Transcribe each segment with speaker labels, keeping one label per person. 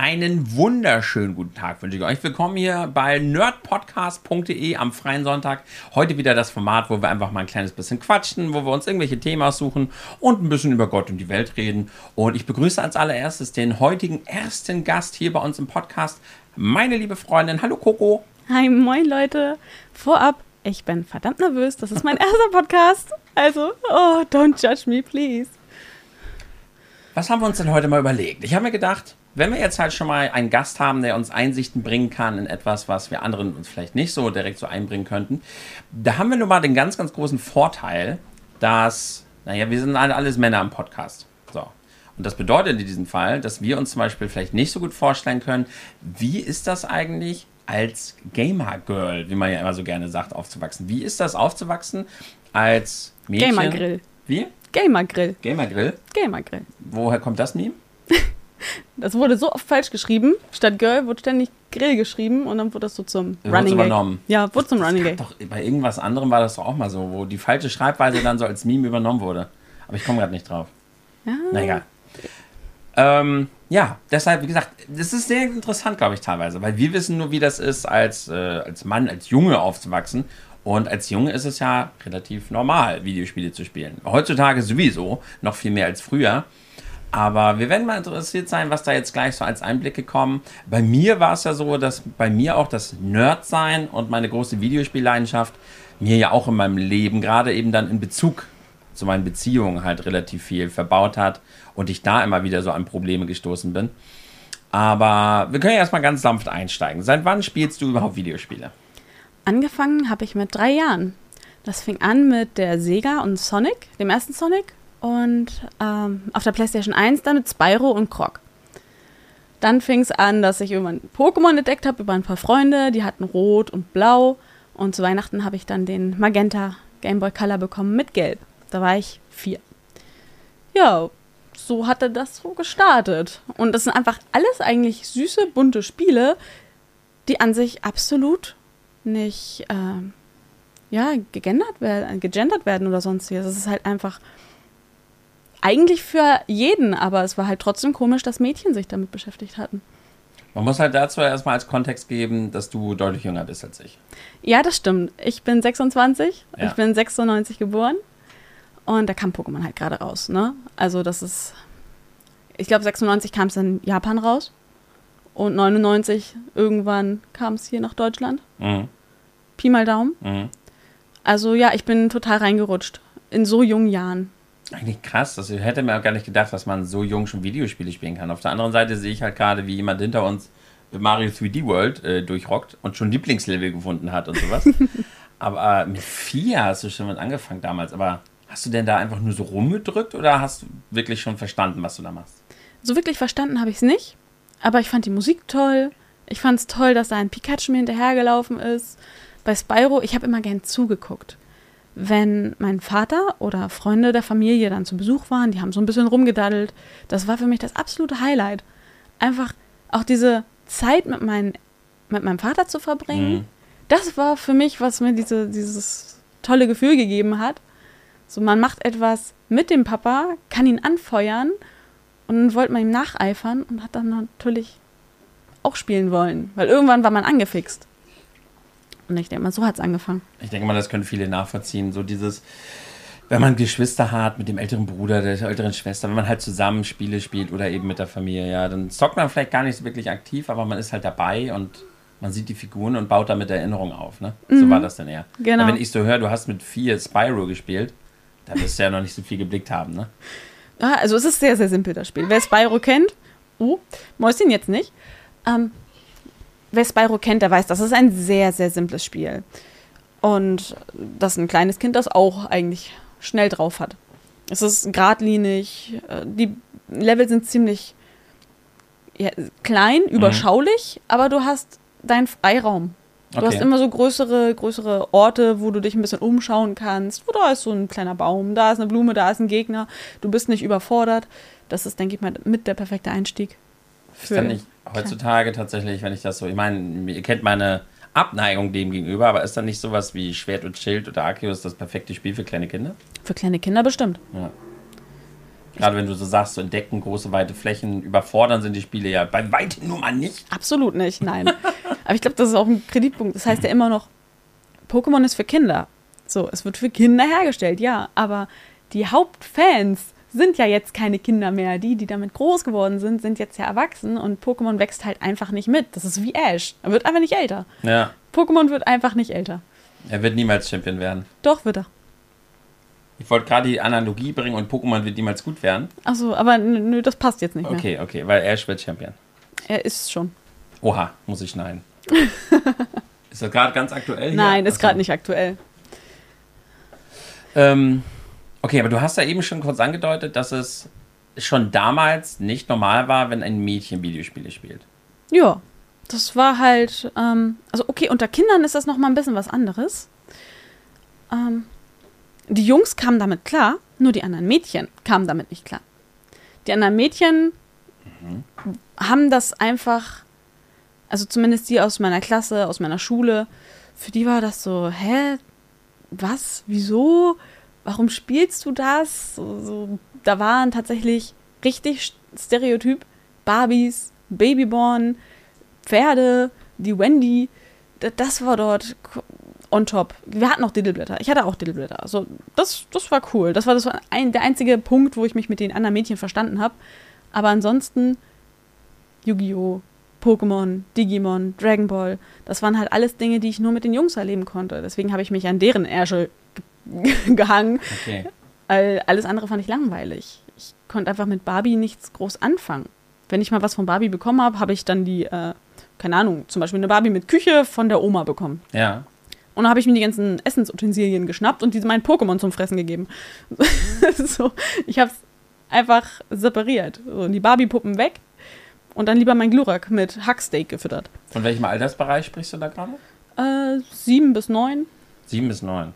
Speaker 1: Einen wunderschönen guten Tag wünsche ich euch. Willkommen hier bei nerdpodcast.de am freien Sonntag. Heute wieder das Format, wo wir einfach mal ein kleines bisschen quatschen, wo wir uns irgendwelche Themen suchen und ein bisschen über Gott und die Welt reden. Und ich begrüße als allererstes den heutigen ersten Gast hier bei uns im Podcast, meine liebe Freundin. Hallo Coco.
Speaker 2: Hi, moin Leute. Vorab, ich bin verdammt nervös. Das ist mein erster Podcast. Also, oh, don't judge me, please.
Speaker 1: Was haben wir uns denn heute mal überlegt? Ich habe mir gedacht, wenn wir jetzt halt schon mal einen Gast haben, der uns Einsichten bringen kann in etwas, was wir anderen uns vielleicht nicht so direkt so einbringen könnten, da haben wir nun mal den ganz, ganz großen Vorteil, dass, naja, wir sind alle alles Männer im Podcast. So. Und das bedeutet in diesem Fall, dass wir uns zum Beispiel vielleicht nicht so gut vorstellen können, wie ist das eigentlich als Gamer-Girl, wie man ja immer so gerne sagt, aufzuwachsen. Wie ist das aufzuwachsen als Mädchen?
Speaker 2: Gamer-Grill.
Speaker 1: Wie?
Speaker 2: Gamer-Grill.
Speaker 1: Gamer-Grill?
Speaker 2: Gamer-Grill.
Speaker 1: Woher kommt das Meme?
Speaker 2: Das wurde so oft falsch geschrieben. Statt Girl wurde ständig Grill geschrieben und dann wurde das so zum
Speaker 1: Wurde
Speaker 2: Running Gag.
Speaker 1: übernommen.
Speaker 2: Ja, wurde zum Running
Speaker 1: Gab
Speaker 2: Gag.
Speaker 1: Doch, bei irgendwas anderem war das doch auch mal so, wo die falsche Schreibweise dann so als Meme übernommen wurde. Aber ich komme gerade nicht drauf.
Speaker 2: Ja.
Speaker 1: Na egal. Ähm, ja, deshalb, wie gesagt, das ist sehr interessant, glaube ich, teilweise, weil wir wissen nur, wie das ist, als, äh, als Mann, als Junge aufzuwachsen. Und als Junge ist es ja relativ normal, Videospiele zu spielen. Heutzutage sowieso, noch viel mehr als früher. Aber wir werden mal interessiert sein, was da jetzt gleich so als Einblicke kommen. Bei mir war es ja so, dass bei mir auch das Nerd-Sein und meine große Videospielleidenschaft mir ja auch in meinem Leben, gerade eben dann in Bezug zu meinen Beziehungen halt relativ viel verbaut hat und ich da immer wieder so an Probleme gestoßen bin. Aber wir können ja erstmal ganz sanft einsteigen. Seit wann spielst du überhaupt Videospiele?
Speaker 2: Angefangen habe ich mit drei Jahren. Das fing an mit der Sega und Sonic, dem ersten Sonic. Und ähm, auf der PlayStation 1 dann mit Spyro und Croc. Dann fing es an, dass ich irgendwann Pokémon entdeckt habe über ein paar Freunde. Die hatten Rot und Blau. Und zu Weihnachten habe ich dann den Magenta Game Boy Color bekommen mit Gelb. Da war ich vier. Ja, so hatte das so gestartet. Und das sind einfach alles eigentlich süße, bunte Spiele, die an sich absolut nicht ähm, ja, gegendert werden, gegendert werden oder sonstiges. Es ist halt einfach eigentlich für jeden, aber es war halt trotzdem komisch, dass Mädchen sich damit beschäftigt hatten.
Speaker 1: Man muss halt dazu erstmal als Kontext geben, dass du deutlich jünger bist als ich.
Speaker 2: Ja, das stimmt. Ich bin 26,
Speaker 1: Ja.
Speaker 2: ich bin 96 geboren und da kam Pokémon halt gerade raus, ne? Also das ist, ich glaube 96 kam es in Japan raus und 99 irgendwann kam es hier nach Deutschland.
Speaker 1: Mhm.
Speaker 2: Pi mal Daumen.
Speaker 1: Mhm.
Speaker 2: Also ja, ich bin total reingerutscht in so jungen Jahren.
Speaker 1: Eigentlich krass, das hätte mir auch gar nicht gedacht, dass man so jung schon Videospiele spielen kann. Auf der anderen Seite sehe ich halt gerade, wie jemand hinter uns Mario 3D World äh, durchrockt und schon Lieblingslevel gefunden hat und sowas. aber äh, mit vier hast du schon mit angefangen damals. Aber hast du denn da einfach nur so rumgedrückt oder hast du wirklich schon verstanden, was du da machst?
Speaker 2: So wirklich verstanden habe ich es nicht, aber ich fand die Musik toll. Ich fand es toll, dass da ein Pikachu mir hinterhergelaufen ist. Bei Spyro, ich habe immer gern zugeguckt. Wenn mein Vater oder Freunde der Familie dann zu Besuch waren, die haben so ein bisschen rumgedaddelt. Das war für mich das absolute Highlight. Einfach auch diese Zeit mit, mein, mit meinem Vater zu verbringen.
Speaker 1: Mhm.
Speaker 2: Das war für mich, was mir diese, dieses tolle Gefühl gegeben hat. So, man macht etwas mit dem Papa, kann ihn anfeuern und dann wollte man ihm nacheifern und hat dann natürlich auch spielen wollen. Weil irgendwann war man angefixt. Und ich denke mal, so hat es angefangen.
Speaker 1: Ich denke mal, das können viele nachvollziehen. So dieses, wenn man Geschwister hat mit dem älteren Bruder, der älteren Schwester, wenn man halt zusammen Spiele spielt oder eben mit der Familie, ja, dann zockt man vielleicht gar nicht so wirklich aktiv, aber man ist halt dabei und man sieht die Figuren und baut damit Erinnerungen auf, ne? So war das dann eher.
Speaker 2: Genau.
Speaker 1: Aber wenn ich so höre, du hast mit vier Spyro gespielt, da wirst du ja noch nicht so viel geblickt haben, ne?
Speaker 2: Ja, also es ist sehr, sehr simpel, das Spiel. Wer Spyro kennt, oh, Mäuschen jetzt nicht. Ähm, wer Spyro kennt, der weiß, das ist ein sehr, sehr simples Spiel. Und dass ein kleines Kind das auch eigentlich schnell drauf hat. Es ist geradlinig, äh, die Level sind ziemlich ja, klein, überschaulich, aber du hast deinen Freiraum. Du
Speaker 1: Okay.
Speaker 2: hast immer so größere, größere Orte, wo du dich ein bisschen umschauen kannst. Wo da ist so ein kleiner Baum, da ist eine Blume, da ist ein Gegner. Du bist nicht überfordert. Das ist, denke ich mal, mit der perfekte Einstieg.
Speaker 1: Ist dann nicht heutzutage tatsächlich, wenn ich das so, ich meine, ihr kennt meine Abneigung dem gegenüber, aber ist dann nicht sowas wie Schwert und Schild oder Arceus das perfekte Spiel für kleine Kinder?
Speaker 2: Für kleine Kinder bestimmt.
Speaker 1: Ja. Gerade wenn du so sagst, so entdecken, große, weite Flächen, überfordern sind die Spiele ja bei weitem nur mal nicht.
Speaker 2: Absolut nicht, nein. Aber ich glaube, das ist auch ein Kreditpunkt. Das heißt ja immer noch, Pokémon ist für Kinder. So, es wird für Kinder hergestellt, ja. Aber die Hauptfans sind ja jetzt keine Kinder mehr. Die, die damit groß geworden sind, sind jetzt ja erwachsen und Pokémon wächst halt einfach nicht mit. Das ist wie Ash. Er wird einfach nicht älter.
Speaker 1: Ja.
Speaker 2: Pokémon wird einfach nicht älter.
Speaker 1: Er wird niemals Champion werden.
Speaker 2: Doch, wird er.
Speaker 1: Ich wollte gerade die Analogie bringen und Pokémon wird niemals gut werden.
Speaker 2: Achso, aber nö, das passt jetzt nicht mehr.
Speaker 1: Okay, okay, weil Ash wird Champion.
Speaker 2: Er ist schon.
Speaker 1: Oha, muss ich schneiden. ist das gerade ganz aktuell? Hier?
Speaker 2: Nein, ist gerade nicht aktuell.
Speaker 1: Ähm, okay, aber du hast ja eben schon kurz angedeutet, dass es schon damals nicht normal war, wenn ein Mädchen Videospiele spielt.
Speaker 2: Ja, das war halt, ähm, also okay, unter Kindern ist das noch mal ein bisschen was anderes. Ähm, die Jungs kamen damit klar, nur die anderen Mädchen kamen damit nicht klar. Die anderen Mädchen haben das einfach, also zumindest die aus meiner Klasse, aus meiner Schule, für die war das so, hä, was, wieso, warum spielst du das? So, so, da waren tatsächlich richtig Stereotyp Barbies, Babyborn, Pferde, die Wendy, da- das war dort on top. Wir hatten auch Diddleblätter. Ich hatte auch Diddleblätter. Also das, das war cool. Das war, das war ein, der einzige Punkt, wo ich mich mit den anderen Mädchen verstanden habe. Aber ansonsten Yu-Gi-Oh!, Pokémon, Digimon, Dragon Ball, das waren halt alles Dinge, die ich nur mit den Jungs erleben konnte. Deswegen habe ich mich an deren Ärsche gehangen.
Speaker 1: Okay.
Speaker 2: Alles andere fand ich langweilig. Ich konnte einfach mit Barbie nichts groß anfangen. Wenn ich mal was von Barbie bekommen habe, habe ich dann die, äh, keine Ahnung, zum Beispiel eine Barbie mit Küche von der Oma bekommen.
Speaker 1: Ja.
Speaker 2: Und dann habe ich mir die ganzen Essensutensilien geschnappt und diese meinen Pokémon zum Fressen gegeben. so, ich habe es einfach separiert. So, die Barbie-Puppen weg und dann lieber mein Glurak mit Hacksteak gefüttert.
Speaker 1: Von welchem Altersbereich sprichst du da gerade?
Speaker 2: Äh, sieben bis neun.
Speaker 1: Sieben bis neun.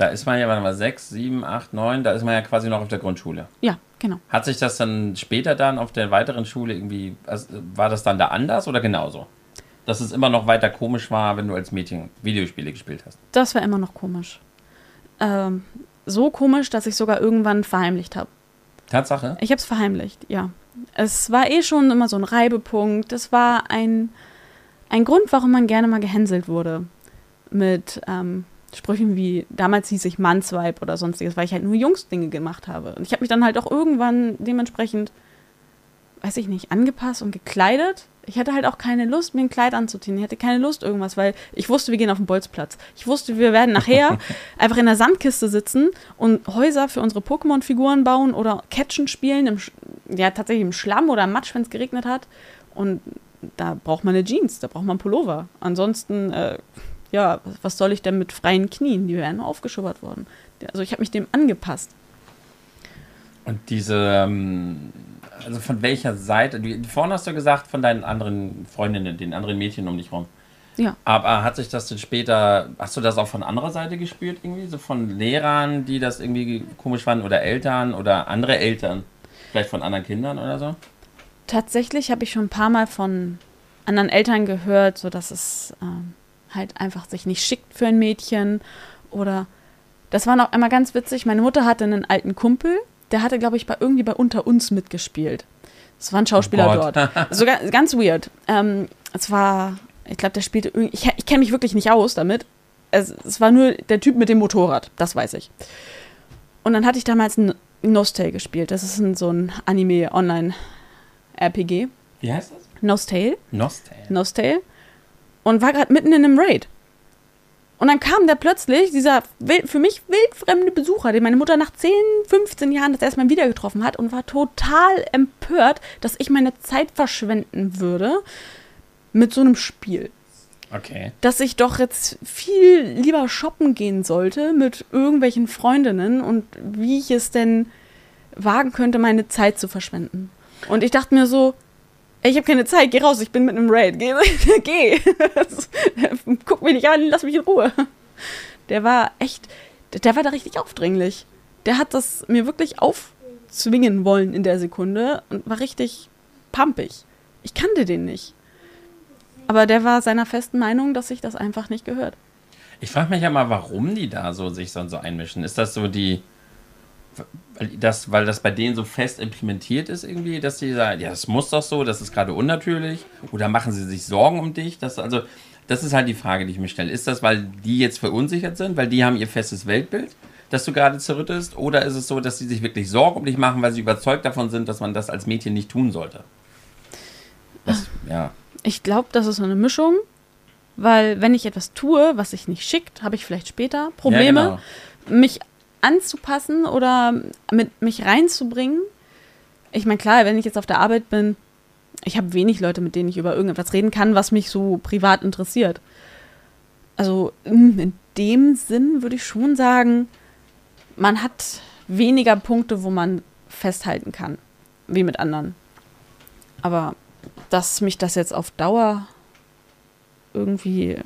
Speaker 1: Da ist man ja, warte mal, sechs, sieben, acht, neun, da ist man ja quasi noch auf der Grundschule.
Speaker 2: Ja, genau.
Speaker 1: Hat sich das dann später dann auf der weiteren Schule irgendwie, also war das dann da anders oder genauso? Dass es immer noch weiter komisch war, wenn du als Mädchen Videospiele gespielt hast.
Speaker 2: Das war immer noch komisch. Ähm, so komisch, dass ich sogar irgendwann verheimlicht habe.
Speaker 1: Tatsache?
Speaker 2: Ich habe es verheimlicht, ja. Es war eh schon immer so ein Reibepunkt. Es war ein, ein Grund, warum man gerne mal gehänselt wurde. Mit ähm, Sprüchen wie, damals hieß ich Mannsweib oder sonstiges, weil ich halt nur Jungsdinge gemacht habe. Und ich habe mich dann halt auch irgendwann dementsprechend, weiß ich nicht, angepasst und gekleidet. Ich hatte halt auch keine Lust, mir ein Kleid anzuziehen. Ich hatte keine Lust irgendwas, weil ich wusste, wir gehen auf den Bolzplatz. Ich wusste, wir werden nachher einfach in der Sandkiste sitzen und Häuser für unsere Pokémon-Figuren bauen oder Catchen spielen, im, ja tatsächlich im Schlamm oder im Matsch, wenn es geregnet hat. Und da braucht man eine Jeans, da braucht man einen Pullover. Ansonsten, äh, ja, was soll ich denn mit freien Knien? Die wären aufgeschubbert worden. Also ich habe mich dem angepasst.
Speaker 1: Und diese, ähm, also von welcher Seite, die, vorhin hast du gesagt, von deinen anderen Freundinnen, den anderen Mädchen um dich rum.
Speaker 2: Ja.
Speaker 1: Aber hat sich das denn später, hast du das auch von anderer Seite gespürt irgendwie? So von Lehrern, die das irgendwie komisch fanden oder Eltern oder andere Eltern? Vielleicht von anderen Kindern oder so?
Speaker 2: Tatsächlich habe ich schon ein paar Mal von anderen Eltern gehört, so dass es ähm, halt einfach sich nicht schickt für ein Mädchen oder das war noch einmal ganz witzig. Meine Mutter hatte einen alten Kumpel, der hatte, glaube ich, bei irgendwie bei Unter uns mitgespielt. Das war ein Schauspieler
Speaker 1: Oh
Speaker 2: dort. So ga- ganz weird. Ähm, es war, ich glaube, der spielte irgendwie, ich, ich kenne mich wirklich nicht aus damit. Es, es war nur der Typ mit dem Motorrad, das weiß ich. Und dann hatte ich damals ein Nostale gespielt. Das ist ein, so ein Anime-Online-RPG.
Speaker 1: Wie heißt das?
Speaker 2: Nostale.
Speaker 1: Nostal.
Speaker 2: Nostale. Und war gerade mitten in einem Raid. Und dann kam da plötzlich dieser für mich wildfremde Besucher, den meine Mutter nach 10, 15 Jahren das erstmal wieder getroffen hat und war total empört, dass ich meine Zeit verschwenden würde mit so einem Spiel.
Speaker 1: Okay.
Speaker 2: Dass ich doch jetzt viel lieber shoppen gehen sollte mit irgendwelchen Freundinnen und wie ich es denn wagen könnte, meine Zeit zu verschwenden. Und ich dachte mir so, ich habe keine Zeit, geh raus, ich bin mit einem Raid. Geh, geh. Guck mich nicht an, lass mich in Ruhe. Der war echt, der war da richtig aufdringlich. Der hat das mir wirklich aufzwingen wollen in der Sekunde und war richtig pampig. Ich kannte den nicht. Aber der war seiner festen Meinung, dass sich das einfach nicht gehört.
Speaker 1: Ich frage mich ja mal, warum die da so sich so, einmischen. Ist das so die, das, weil das bei denen so fest implementiert ist irgendwie, dass sie sagen, ja, das muss doch so, das ist gerade unnatürlich. Oder machen sie sich Sorgen um dich? Das, also, das ist halt die Frage, die ich mir stelle. Ist das, weil die jetzt verunsichert sind, weil die haben ihr festes Weltbild, das du gerade zerrüttest? Oder ist es so, dass sie sich wirklich Sorgen um dich machen, weil sie überzeugt davon sind, dass man das als Mädchen nicht tun sollte? Das, ja.
Speaker 2: Ich glaube, das ist so eine Mischung, weil wenn ich etwas tue, was sich nicht schickt, habe ich vielleicht später Probleme,
Speaker 1: Ja, genau.
Speaker 2: mich anzupassen oder mit mich reinzubringen. Ich meine, klar, wenn ich jetzt auf der Arbeit bin, ich habe wenig Leute, mit denen ich über irgendetwas reden kann, was mich so privat interessiert. Also mm, in dem Sinn würde ich schon sagen, man hat weniger Punkte, wo man festhalten kann, wie mit anderen. Aber dass mich das jetzt auf Dauer irgendwie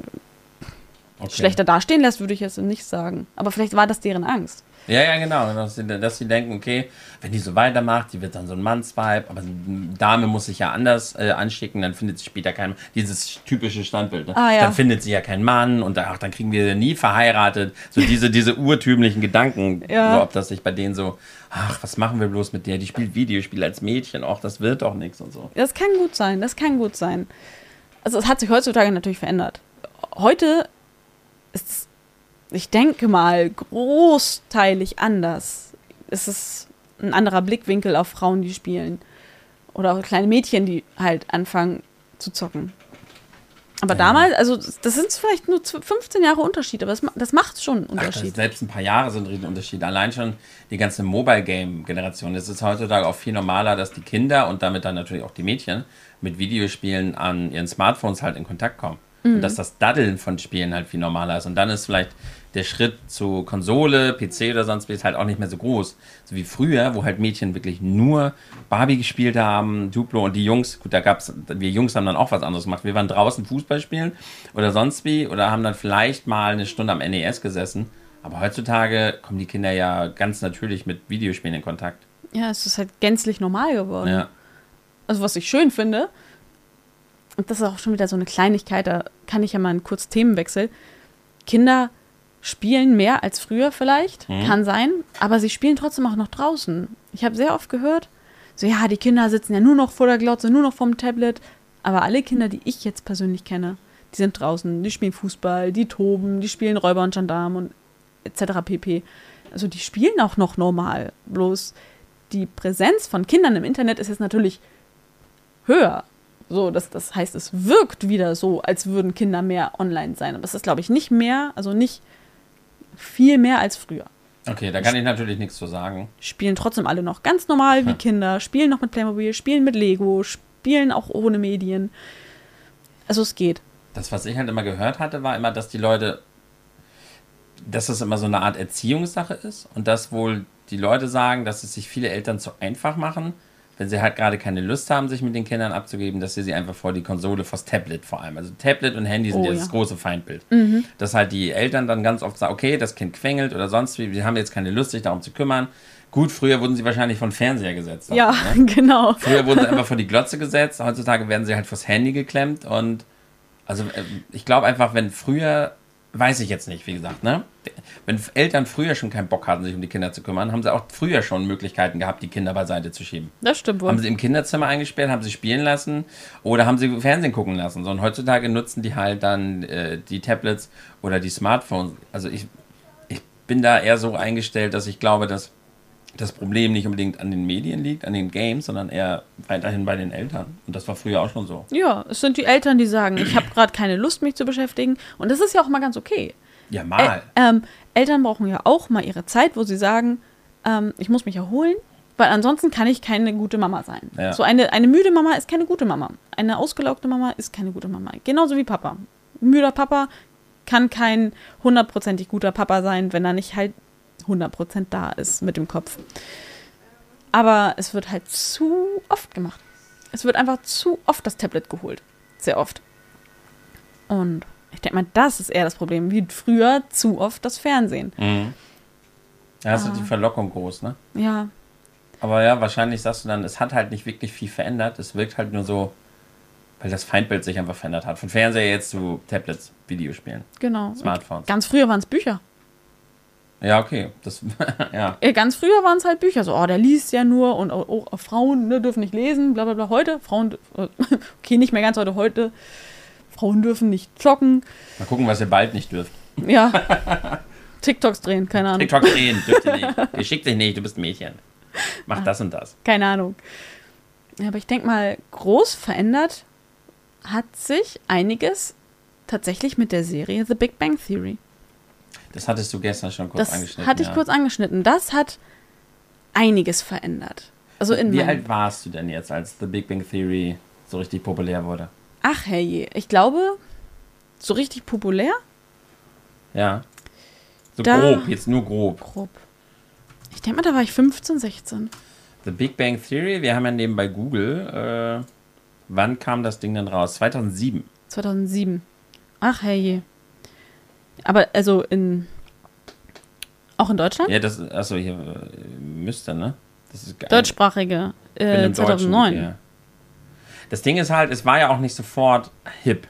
Speaker 1: Okay.
Speaker 2: schlechter dastehen lässt, würde ich jetzt nicht sagen. Aber vielleicht war das deren Angst.
Speaker 1: Ja, ja, genau. Dass sie, dass sie denken, okay, wenn die so weitermacht, die wird dann so ein Mannsvibe, aber eine Dame muss sich ja anders äh, anschicken, dann findet sie später keinen, dieses typische Standbild, ne?
Speaker 2: Ah, ja.
Speaker 1: dann findet sie ja keinen Mann und ach, dann kriegen wir nie verheiratet. So diese, diese urtümlichen Gedanken,
Speaker 2: Ja.
Speaker 1: so, ob das sich bei denen so, ach, was machen wir bloß mit der, die spielt Videospiele als Mädchen, ach, das wird doch nichts und so.
Speaker 2: Das kann gut sein, das kann gut sein. Also es hat sich heutzutage natürlich verändert. Heute ist ich denke mal, großteilig anders. Es ist ein anderer Blickwinkel auf Frauen, die spielen. Oder auch kleine Mädchen, die halt anfangen zu zocken. Aber
Speaker 1: Ja.
Speaker 2: damals, also das sind vielleicht nur 15 Jahre Unterschied, aber das, das macht schon einen
Speaker 1: Ach,
Speaker 2: Unterschied.
Speaker 1: selbst ein paar Jahre sind ein Riesenunterschied. Allein schon die ganze Mobile-Game-Generation. Es ist heutzutage auch viel normaler, dass die Kinder und damit dann natürlich auch die Mädchen mit Videospielen an ihren Smartphones halt in Kontakt kommen. Und dass das Daddeln von Spielen halt viel normaler ist. Und dann ist vielleicht der Schritt zu Konsole, PC oder sonst wie halt auch nicht mehr so groß. So wie früher, wo halt Mädchen wirklich nur Barbie gespielt haben, Duplo und die Jungs, gut, da gab's, wir Jungs haben dann auch was anderes gemacht. Wir waren draußen Fußball spielen oder sonst wie oder haben dann vielleicht mal eine Stunde am NES gesessen. Aber heutzutage kommen die Kinder ja ganz natürlich mit Videospielen in Kontakt.
Speaker 2: Ja, es ist halt gänzlich normal geworden.
Speaker 1: Ja.
Speaker 2: also was ich schön finde, und das ist auch schon wieder so eine Kleinigkeit, da kann ich ja mal einen kurz Themenwechsel. Kinder spielen mehr als früher vielleicht,
Speaker 1: Mhm.
Speaker 2: kann sein, aber sie spielen trotzdem auch noch draußen. Ich habe sehr oft gehört, so ja, die Kinder sitzen ja nur noch vor der Glotze, nur noch vom Tablet, aber alle Kinder, die ich jetzt persönlich kenne, die sind draußen, die spielen Fußball, die toben, die spielen Räuber und Gendarm und etc. pp. Also die spielen auch noch normal, bloß die Präsenz von Kindern im Internet ist jetzt natürlich höher. So, das, das heißt, es wirkt wieder so, als würden Kinder mehr online sein. Aber es ist, glaube ich, nicht mehr, also nicht viel mehr als früher.
Speaker 1: Okay, da kann ich natürlich nichts zu sagen.
Speaker 2: Spielen trotzdem alle noch ganz normal wie
Speaker 1: Hm.
Speaker 2: Kinder, spielen noch mit Playmobil, spielen mit Lego, spielen auch ohne Medien. Also es geht.
Speaker 1: Das, was ich halt immer gehört hatte, war immer, dass die Leute, dass es immer so eine Art Erziehungssache ist und dass wohl die Leute sagen, dass es sich viele Eltern zu einfach machen, wenn sie halt gerade keine Lust haben, sich mit den Kindern abzugeben, dass sie sie einfach vor die Konsole, vors Tablet vor allem. Also Tablet und Handy sind
Speaker 2: Oh,
Speaker 1: ja das große Feindbild. Dass halt die Eltern dann ganz oft sagen, okay, das Kind quengelt oder sonst wie, wir haben jetzt keine Lust, sich darum zu kümmern. Gut, früher wurden sie wahrscheinlich von Fernseher gesetzt.
Speaker 2: Ja,
Speaker 1: ne?
Speaker 2: genau.
Speaker 1: Früher wurden sie einfach vor die Glotze gesetzt, heutzutage werden sie halt vors Handy geklemmt und also äh, ich glaube einfach, wenn früher, weiß ich jetzt nicht, wie gesagt, ne? Wenn Eltern früher schon keinen Bock hatten, sich um die Kinder zu kümmern, haben sie auch früher schon Möglichkeiten gehabt, die Kinder beiseite zu schieben.
Speaker 2: Das stimmt wohl.
Speaker 1: Haben sie im Kinderzimmer eingesperrt, haben sie spielen lassen oder haben sie Fernsehen gucken lassen. So, und heutzutage nutzen die halt dann äh, die Tablets oder die Smartphones. Also ich, ich bin da eher so eingestellt, dass ich glaube, dass das Problem nicht unbedingt an den Medien liegt, an den Games, sondern eher weiterhin bei den Eltern. Und das war früher auch schon so.
Speaker 2: Ja, es sind die Eltern, die sagen, ich habe gerade keine Lust, mich zu beschäftigen. Und das ist ja auch mal ganz okay.
Speaker 1: Ja, mal.
Speaker 2: Ä ähm, Eltern brauchen ja auch mal ihre Zeit, wo sie sagen, ähm, ich muss mich erholen, weil ansonsten kann ich keine gute Mama sein.
Speaker 1: Ja.
Speaker 2: So eine, eine müde Mama ist keine gute Mama. Eine ausgelaugte Mama ist keine gute Mama. Genauso wie Papa. Müder Papa kann kein hundertprozentig guter Papa sein, wenn er nicht halt 100% da ist mit dem Kopf. Aber es wird halt zu oft gemacht. Es wird einfach zu oft das Tablet geholt. Sehr oft. Und ich denke mal, das ist eher das Problem. Wie früher zu oft das Fernsehen.
Speaker 1: Mhm. Da ist
Speaker 2: Ah.
Speaker 1: die Verlockung groß, ne?
Speaker 2: Ja,
Speaker 1: Aber ja, wahrscheinlich sagst du dann, es hat halt nicht wirklich viel verändert. Es wirkt halt nur so, weil das Feindbild sich einfach verändert hat. Von Fernseher jetzt zu Tablets, Videospielen,
Speaker 2: genau.
Speaker 1: Smartphones.
Speaker 2: Ganz früher waren es Bücher.
Speaker 1: Ja, okay. Das, ja.
Speaker 2: Äh, Ganz früher waren es halt Bücher, so, oh, der liest ja nur und oh, oh, Frauen ne, dürfen nicht lesen, bla bla bla. Heute, Frauen, äh, okay, nicht mehr ganz heute, heute, Frauen dürfen nicht joggen.
Speaker 1: Mal gucken, was ihr bald nicht dürft.
Speaker 2: Ja. TikToks drehen, keine Ahnung.
Speaker 1: TikTok drehen, dürft ihr nicht. Ihr schickt dich nicht, du bist ein Mädchen. Mach das und das.
Speaker 2: Keine Ahnung. Aber ich denke mal, groß verändert hat sich einiges tatsächlich mit der Serie The Big Bang Theory.
Speaker 1: Das hattest du gestern schon kurz
Speaker 2: Das
Speaker 1: angeschnitten.
Speaker 2: hatte ich
Speaker 1: ja.
Speaker 2: kurz angeschnitten. Das hat einiges verändert. Also in
Speaker 1: Wie alt warst du denn jetzt, als The Big Bang Theory so richtig populär wurde?
Speaker 2: Ach herrje, ich glaube, so richtig populär?
Speaker 1: Ja. So
Speaker 2: Da-
Speaker 1: grob, jetzt nur grob.
Speaker 2: Grob. Ich denke mal, da war ich 15, 16.
Speaker 1: The Big Bang Theory, wir haben ja nebenbei Google. Äh, wann kam das Ding denn raus? 2007.
Speaker 2: 2007. Ach herrje. Aber also in. Auch in Deutschland?
Speaker 1: Ja, das, achso, hier äh, müsste, ne? Das ist geil.
Speaker 2: Deutschsprachige. Äh,
Speaker 1: im Deutschen,
Speaker 2: 2009.
Speaker 1: ja. Das Ding ist halt, es war ja auch nicht sofort hip.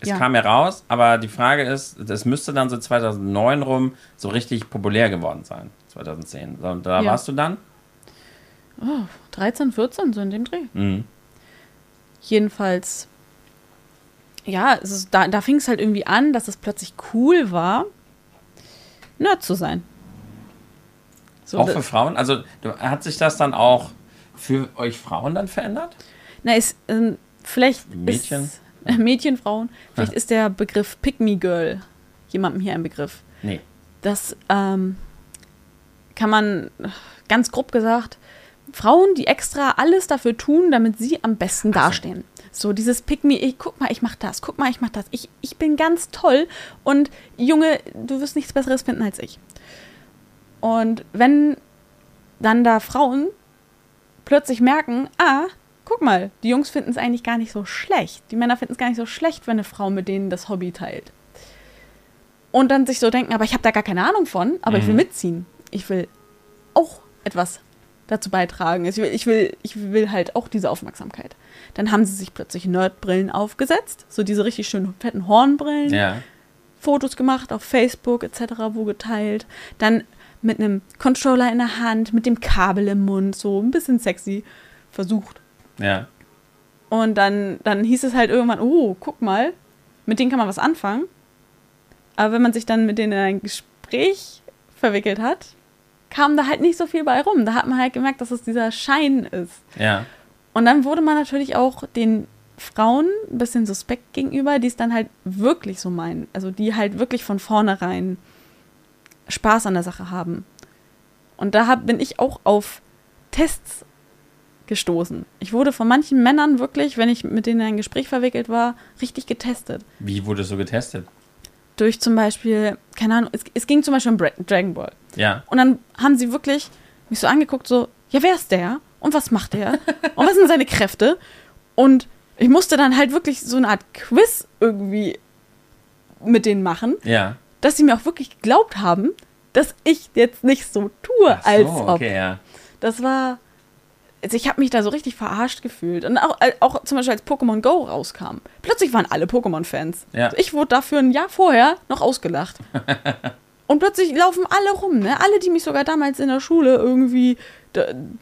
Speaker 1: Es
Speaker 2: Ja.
Speaker 1: kam ja raus, aber die Frage ist, das müsste dann so 2009 rum so richtig populär geworden sein. 2010. So, Und da
Speaker 2: Ja.
Speaker 1: warst du dann?
Speaker 2: 13, 14, so in dem Dreh.
Speaker 1: Mhm.
Speaker 2: Jedenfalls, ja, ist, da, da fing es halt irgendwie an, dass es plötzlich cool war, Nerd zu sein. So,
Speaker 1: auch für Frauen? Also hat sich das dann auch für euch Frauen dann verändert?
Speaker 2: na, ist, ähm, vielleicht
Speaker 1: Mädchen?
Speaker 2: Ist, äh, Mädchen, Frauen, vielleicht ist der Begriff Pick Me Girl jemandem hier ein Begriff.
Speaker 1: Nee.
Speaker 2: Das ähm, kann man ganz grob gesagt, Frauen, die extra alles dafür tun, damit sie am besten dastehen. So dieses Pick me, ich, guck mal, ich mach das, guck mal, ich mach das. Ich, ich bin ganz toll und Junge, du wirst nichts Besseres finden als ich. Und wenn dann da Frauen plötzlich merken, ah, guck mal, die Jungs finden es eigentlich gar nicht so schlecht. Die Männer finden es gar nicht so schlecht, wenn eine Frau mit denen das Hobby teilt. Und dann sich so denken, aber ich habe da gar keine Ahnung von, aber ich will
Speaker 1: Mhm.
Speaker 2: mitziehen. Ich will auch etwas dazu beitragen. Ich will, ich, will, ich will halt auch diese Aufmerksamkeit. Dann haben sie sich plötzlich Nerdbrillen aufgesetzt, so diese richtig schönen fetten Hornbrillen,
Speaker 1: Ja.
Speaker 2: Fotos gemacht auf Facebook etc., wo geteilt. Dann mit einem Controller in der Hand, mit dem Kabel im Mund, so ein bisschen sexy versucht.
Speaker 1: Ja.
Speaker 2: Und dann, dann hieß es halt irgendwann, oh, guck mal, mit denen kann man was anfangen. Aber wenn man sich dann mit denen in ein Gespräch verwickelt hat, kam da halt nicht so viel bei rum. Da hat man halt gemerkt, dass es dieser Schein ist.
Speaker 1: Ja.
Speaker 2: Und dann wurde man natürlich auch den Frauen ein bisschen suspekt gegenüber, die es dann halt wirklich so meinen. Also die halt wirklich von vornherein Spaß an der Sache haben. Und da hab, bin ich auch auf Tests gestoßen. Ich wurde von manchen Männern wirklich, wenn ich mit denen in ein Gespräch verwickelt war, richtig getestet.
Speaker 1: Wie wurde es so getestet?
Speaker 2: Durch zum Beispiel, keine Ahnung, es, es ging zum Beispiel um Bra Dragon Ball.
Speaker 1: Ja.
Speaker 2: Und dann haben sie wirklich mich so angeguckt, so, ja, wer ist der? Und was macht der? Und was sind seine Kräfte? Und ich musste dann halt wirklich so eine Art Quiz irgendwie mit denen machen,
Speaker 1: Ja.
Speaker 2: dass sie mir auch wirklich geglaubt haben, dass ich jetzt nicht so tue,
Speaker 1: so,
Speaker 2: als ob.
Speaker 1: okay, ja.
Speaker 2: Das war. Also ich habe mich da so richtig verarscht gefühlt. Und auch, äh, auch zum Beispiel als Pokémon Go rauskam. Plötzlich waren alle Pokémon-Fans.
Speaker 1: Ja.
Speaker 2: Also ich wurde dafür ein Jahr vorher noch ausgelacht. Und plötzlich laufen alle rum, ne? Alle, die mich sogar damals in der Schule irgendwie,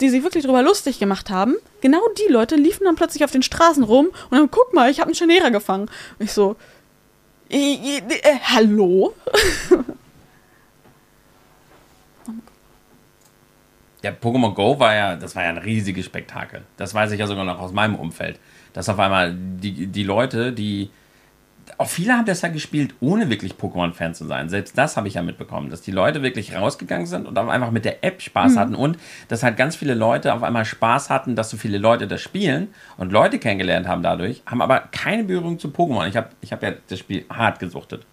Speaker 2: die sich wirklich drüber lustig gemacht haben, genau die Leute liefen dann plötzlich auf den Straßen rum und dann, guck mal, ich habe einen Scharnierer gefangen. Und ich so, äh, äh, hallo?
Speaker 1: Ja, Pokémon Go war ja, das war ja ein riesiges Spektakel. Das weiß ich ja sogar noch aus meinem Umfeld. Dass auf einmal die, die Leute, die. Auch viele haben das ja gespielt, ohne wirklich Pokémon-Fan zu sein. Selbst das habe ich ja mitbekommen, dass die Leute wirklich rausgegangen sind und einfach mit der App Spaß hatten und dass halt ganz viele Leute auf einmal Spaß hatten, dass so viele Leute das spielen und Leute kennengelernt haben dadurch, haben aber keine Berührung zu Pokémon. Ich habe ich hab ja das Spiel hart gesuchtet.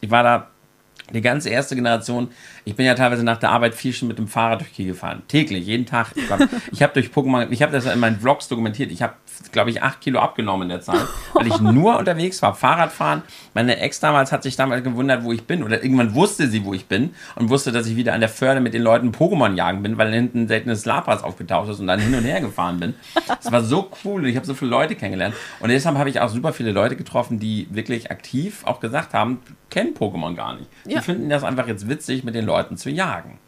Speaker 1: Ich war da die ganze erste Generation. Ich bin ja teilweise nach der Arbeit vier Stunden mit dem Fahrrad durch hier gefahren. Täglich, jeden Tag. Ich, ich habe durch Pokémon, ich habe das in meinen Vlogs dokumentiert. Ich habe, glaube ich, acht Kilo abgenommen in der Zeit, weil ich nur unterwegs war. Fahrradfahren. Meine Ex damals hat sich damals gewundert, wo ich bin. Oder irgendwann wusste sie, wo ich bin. Und wusste, dass ich wieder an der Förde mit den Leuten Pokémon jagen bin, weil hinten ein seltenes Lapras aufgetaucht ist und dann hin und her gefahren bin. Es war so cool. Ich habe so viele Leute kennengelernt. Und deshalb habe ich auch super viele Leute getroffen, die wirklich aktiv auch gesagt haben, kennen Pokémon gar nicht. Die
Speaker 2: Ja.
Speaker 1: finden das einfach jetzt witzig, mit den Leuten zu jagen.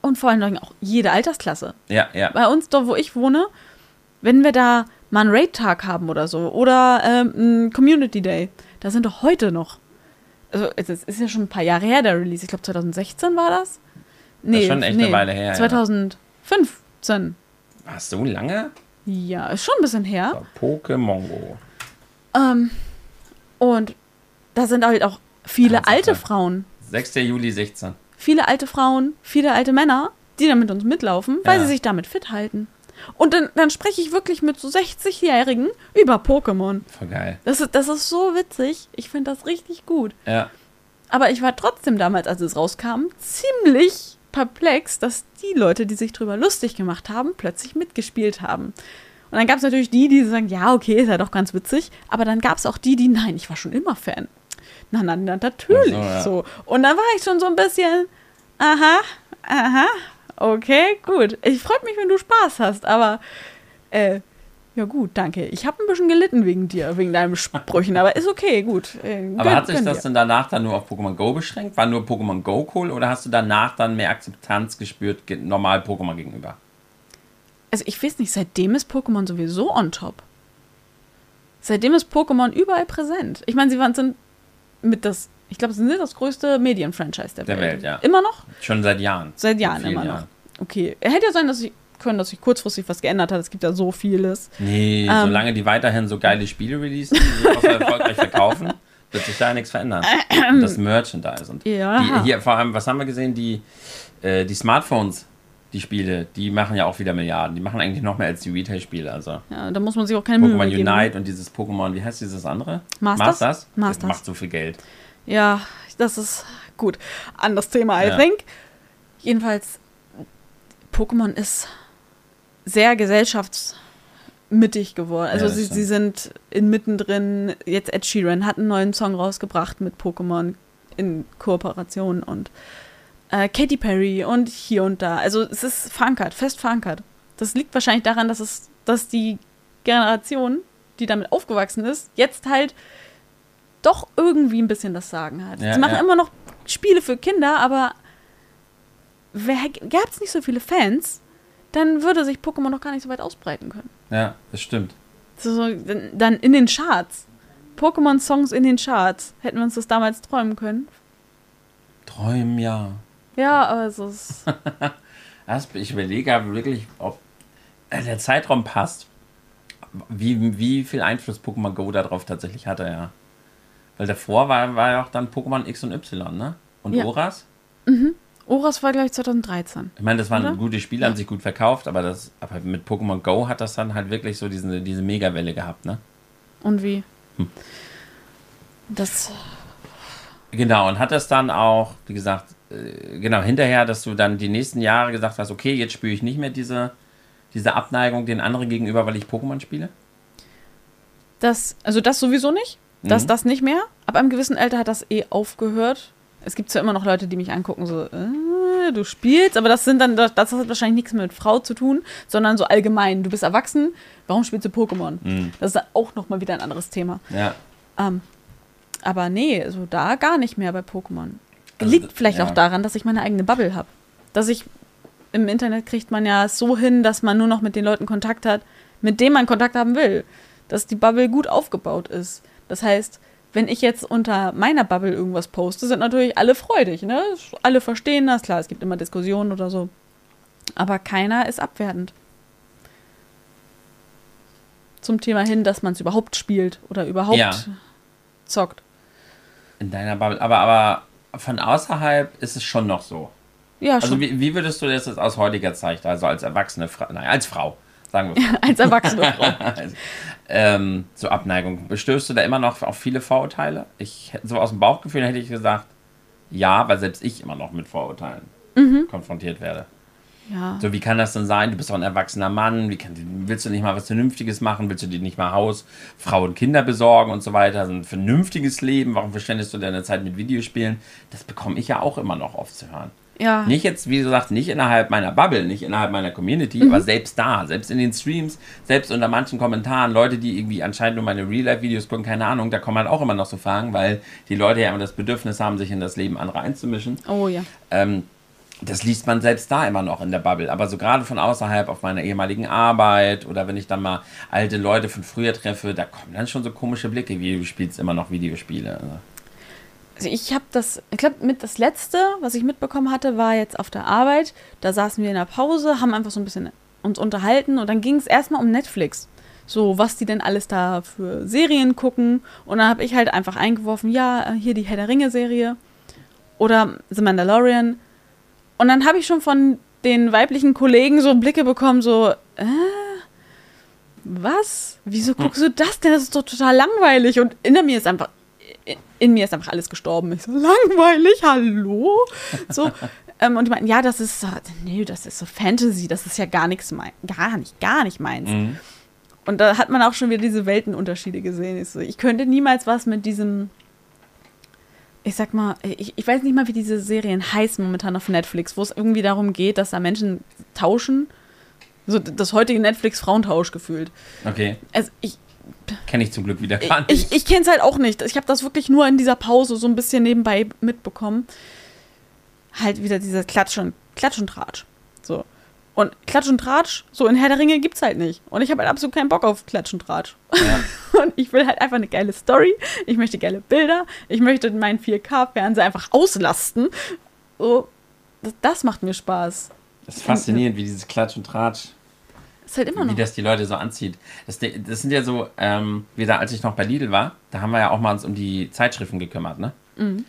Speaker 2: Und vor allen Dingen auch jede Altersklasse.
Speaker 1: Ja, ja.
Speaker 2: Bei uns, dort wo ich wohne, wenn wir da mal einen Raid-Tag haben oder so oder ähm, einen Community Day, da sind doch heute noch. Also, es ist ist ja schon ein paar Jahre her, der Release. Ich glaube, 2016 war das. Nee,
Speaker 1: schon echt eine Weile her, ja.
Speaker 2: 2015.
Speaker 1: War es so lange?
Speaker 2: Ja, ist schon ein bisschen her.
Speaker 1: Pokémon Go.
Speaker 2: Ähm, und da sind halt auch viele alte Frauen.
Speaker 1: 6. Juli 16.
Speaker 2: Viele alte Frauen, viele alte Männer, die dann mit uns mitlaufen, weil
Speaker 1: Ja.
Speaker 2: sie sich damit fit halten. Und dann, dann spreche ich wirklich mit so 60-Jährigen über Pokémon.
Speaker 1: Voll geil.
Speaker 2: Das ist, das ist so witzig. Ich finde das richtig gut.
Speaker 1: Ja.
Speaker 2: Aber ich war trotzdem damals, als es rauskam, ziemlich perplex, dass die Leute, die sich drüber lustig gemacht haben, plötzlich mitgespielt haben. Und dann gab es natürlich die, die sagen, ja, okay, ist ja doch ganz witzig. Aber dann gab es auch die, die, nein, ich war schon immer Fan. Na, na, na natürlich so,
Speaker 1: so, ja.
Speaker 2: Und dann war ich schon so ein bisschen, aha, aha, okay, gut. Ich freue mich, wenn du Spaß hast, aber äh, ja gut, danke. Ich habe ein bisschen gelitten wegen dir, wegen deinen Sprüchen, aber ist okay, gut. Äh,
Speaker 1: Aber
Speaker 2: gönn-
Speaker 1: hat sich das
Speaker 2: dir.
Speaker 1: denn danach dann nur auf Pokémon Go beschränkt? War nur Pokémon Go cool oder hast du danach dann mehr Akzeptanz gespürt ge- normal Pokémon gegenüber?
Speaker 2: Also ich weiß nicht, seitdem ist Pokémon sowieso on top. Seitdem ist Pokémon überall präsent. Ich meine, sie waren sind mit das, ich glaube, sie sind das größte Medienfranchise der,
Speaker 1: Der Welt, ja.
Speaker 2: Immer noch?
Speaker 1: Schon seit Jahren.
Speaker 2: Seit Jahren immer noch.
Speaker 1: Jahren.
Speaker 2: Okay. Hätte ja sein, dass ich können, dass sich kurzfristig was geändert hat. Es gibt ja so vieles.
Speaker 1: Nee,
Speaker 2: Ähm.
Speaker 1: solange die weiterhin so geile Spiele releasen, die so erfolgreich verkaufen, wird sich da nichts verändern. Und das Merchandise. Und
Speaker 2: Ja.
Speaker 1: die, hier vor allem, was haben wir gesehen? Die, äh, die Smartphones, die Spiele, die machen ja auch wieder Milliarden. Die machen eigentlich noch mehr als die Retail-Spiele. Also
Speaker 2: Ja, da muss man sich auch keine Mühe
Speaker 1: Pokémon
Speaker 2: geben.
Speaker 1: Unite und dieses Pokémon, wie heißt dieses andere?
Speaker 2: Masters?
Speaker 1: Masters?
Speaker 2: Masters.
Speaker 1: Das macht so viel Geld.
Speaker 2: Ja, das ist gut. Anderes Thema, I
Speaker 1: Ja.
Speaker 2: think. Jedenfalls, Pokémon ist sehr gesellschaftsmittig geworden. Also
Speaker 1: Ja,
Speaker 2: sie,
Speaker 1: stimmt.
Speaker 2: sie sind inmitten drin. Jetzt Ed Sheeran hat einen neuen Song rausgebracht mit Pokémon in Kooperation und äh, Katy Perry und hier und da. Also es ist verankert, fest verankert. Das liegt wahrscheinlich daran, dass es, dass die Generation, die damit aufgewachsen ist, jetzt halt doch irgendwie ein bisschen das Sagen hat.
Speaker 1: Ja,
Speaker 2: Sie machen
Speaker 1: ja.
Speaker 2: immer noch Spiele für Kinder, aber gäbe es nicht so viele Fans, dann würde sich Pokémon noch gar nicht so weit ausbreiten können.
Speaker 1: Ja, das stimmt.
Speaker 2: So, dann in den Charts. Pokémon-Songs in den Charts. Hätten wir uns das damals träumen können.
Speaker 1: Träumen, ja.
Speaker 2: Ja, aber es
Speaker 1: ich überlege wirklich, ob äh, der Zeitraum passt. Wie, wie viel Einfluss Pokémon Go darauf tatsächlich hatte, ja. Weil davor war, war ja auch dann Pokémon X und Y, ne? Und
Speaker 2: Ja.
Speaker 1: Oras.
Speaker 2: Oras war, glaube ich, 2013.
Speaker 1: Ich meine, das waren
Speaker 2: Oder?
Speaker 1: gute Spiele, haben sich gut verkauft, aber, das, aber mit Pokémon Go hat das dann halt wirklich so diese, diese Megawelle gehabt, ne?
Speaker 2: Und wie?
Speaker 1: Hm.
Speaker 2: Das.
Speaker 1: Genau, und hat das dann auch, wie gesagt, genau, hinterher, dass du dann die nächsten Jahre gesagt hast, okay, jetzt spüre ich nicht mehr diese, diese Abneigung den anderen gegenüber, weil ich Pokémon spiele?
Speaker 2: Das, also das sowieso nicht. Das,
Speaker 1: Mhm.
Speaker 2: das nicht mehr. Ab einem gewissen Alter hat das eh aufgehört. Es gibt zwar immer noch Leute, die mich angucken, so, äh, du spielst, aber das sind dann, das hat wahrscheinlich nichts mehr mit Frau zu tun, sondern so allgemein. Du bist erwachsen, warum spielst du Pokémon?
Speaker 1: Mhm.
Speaker 2: Das ist auch nochmal wieder ein anderes Thema.
Speaker 1: Ja.
Speaker 2: Ähm, aber nee, so da gar nicht mehr bei Pokémon.
Speaker 1: Also,
Speaker 2: Liegt vielleicht
Speaker 1: ja.
Speaker 2: auch daran, dass ich meine eigene Bubble habe. Dass ich im Internet kriegt man ja so hin, dass man nur noch mit den Leuten Kontakt hat, mit denen man Kontakt haben will. Dass die Bubble gut aufgebaut ist. Das heißt, wenn ich jetzt unter meiner Bubble irgendwas poste, sind natürlich alle freudig, ne? Alle verstehen das, klar, es gibt immer Diskussionen oder so. Aber keiner ist abwertend. Zum Thema hin, dass man es überhaupt spielt oder überhaupt
Speaker 1: Ja.
Speaker 2: zockt.
Speaker 1: In deiner Bubble. Aber, aber von außerhalb ist es schon noch so.
Speaker 2: Ja,
Speaker 1: Also
Speaker 2: schon.
Speaker 1: wie, wie würdest du das jetzt aus heutiger Zeit, also als erwachsene Frau, nein, als Frau, sagen wir
Speaker 2: als erwachsene Frau.
Speaker 1: Also, ähm, so Abneigung. Bestößt du da immer noch auf viele Vorurteile? Ich hätte- so aus dem Bauchgefühl hätte ich gesagt, ja, weil selbst ich immer noch mit Vorurteilen
Speaker 2: Mhm.
Speaker 1: konfrontiert werde.
Speaker 2: Ja.
Speaker 1: So, wie kann das denn sein? Du bist doch ein erwachsener Mann. Wie kann, willst du nicht mal was Vernünftiges machen? Willst du dir nicht mal Haus, Frau und Kinder besorgen und so weiter? So ein vernünftiges Leben. Warum verschwendest du deine Zeit mit Videospielen? Das bekomme ich ja auch immer noch oft zu hören.
Speaker 2: Ja.
Speaker 1: Nicht jetzt, wie gesagt, nicht innerhalb meiner Bubble, nicht innerhalb meiner Community,
Speaker 2: Mhm.
Speaker 1: aber selbst da, selbst in den Streams, selbst unter manchen Kommentaren, Leute, die irgendwie anscheinend nur meine Real-Life-Videos gucken, keine Ahnung, da kommen halt auch immer noch so Fragen, weil die Leute ja immer das Bedürfnis haben, sich in das Leben anderer einzumischen.
Speaker 2: Oh ja.
Speaker 1: Ähm, das liest man selbst da immer noch in der Bubble. Aber so gerade von außerhalb auf meiner ehemaligen Arbeit oder wenn ich dann mal alte Leute von früher treffe, da kommen dann schon so komische Blicke, wie du spielst immer noch Videospiele. Also,
Speaker 2: ich habe das, ich glaube, mit das letzte, was ich mitbekommen hatte, war jetzt auf der Arbeit. Da saßen wir in der Pause, haben einfach so ein bisschen uns unterhalten und dann ging es erstmal um Netflix. So, was die denn alles da für Serien gucken. Und dann habe ich halt einfach eingeworfen, ja, äh, hier die Herr der Ringe-Serie oder The Mandalorian. Und dann habe ich schon von den weiblichen Kollegen so Blicke bekommen, so, äh, was? Wieso guckst du das denn? Das ist doch total langweilig. Und in mir ist einfach, in, in mir ist einfach alles gestorben. Ich so, langweilig, hallo? So, ähm, und die meinten, ja, das ist, so- nee, das ist so Fantasy, das ist ja gar nichts, mein, gar nicht, gar nicht meins.
Speaker 1: mhm.
Speaker 2: Und da hat man auch schon wieder diese Weltenunterschiede gesehen. Ich, so, ich könnte niemals was mit diesem, ich sag mal, ich, ich weiß nicht mal, wie diese Serien heißen momentan auf Netflix, wo es irgendwie darum geht, dass da Menschen tauschen. So das heutige Netflix-Frauentausch gefühlt.
Speaker 1: Okay,
Speaker 2: Also ich,
Speaker 1: kenne ich zum Glück wieder gar nicht.
Speaker 2: ich, ich kenne es halt auch nicht. Ich habe das wirklich nur in dieser Pause so ein bisschen nebenbei mitbekommen. Halt wieder dieser Klatsch und, Klatsch und Tratsch. So. Und Klatsch und Tratsch, so in Herr der Ringe gibt's halt nicht. Und ich habe halt absolut keinen Bock auf Klatsch und Tratsch.
Speaker 1: Ja.
Speaker 2: Und ich will halt einfach eine geile Story. Ich möchte geile Bilder. Ich möchte meinen 4K-Fernseher einfach auslasten. So, das, das macht mir Spaß.
Speaker 1: Das ist faszinierend, wie dieses Klatsch und Tratsch,
Speaker 2: Ist halt immer
Speaker 1: wie
Speaker 2: noch.
Speaker 1: das die Leute so anzieht. Das, das sind ja so, ähm, wie da, als ich noch bei Lidl war, da haben wir ja auch mal uns um die Zeitschriften gekümmert, ne?
Speaker 2: Mhm.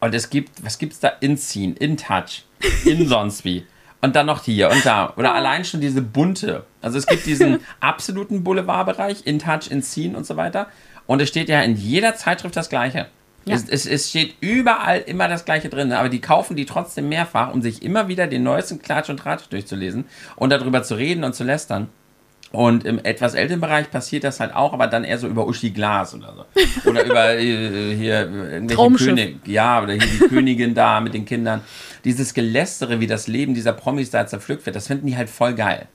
Speaker 1: Und es gibt, was gibt's da? Inziehen, In Touch, In sonst wie. Und dann noch hier und da. Oder allein schon diese bunte. Also es gibt diesen absoluten Boulevardbereich, In Touch, In Scene und so weiter. Und es steht ja in jeder Zeitschrift das Gleiche.
Speaker 2: Ja.
Speaker 1: Es, es, es steht überall immer das Gleiche drin, aber die kaufen die trotzdem mehrfach, um sich immer wieder den neuesten Klatsch und Tratsch durchzulesen und darüber zu reden und zu lästern. Und im etwas älteren Bereich passiert das halt auch, aber dann eher so über Uschi Glas oder so. Oder über äh, hier äh, irgendwelche. König, ja, oder hier die Königin da mit den Kindern. Dieses Gelästere, wie das Leben dieser Promis da zerpflückt wird, das finden die halt voll geil.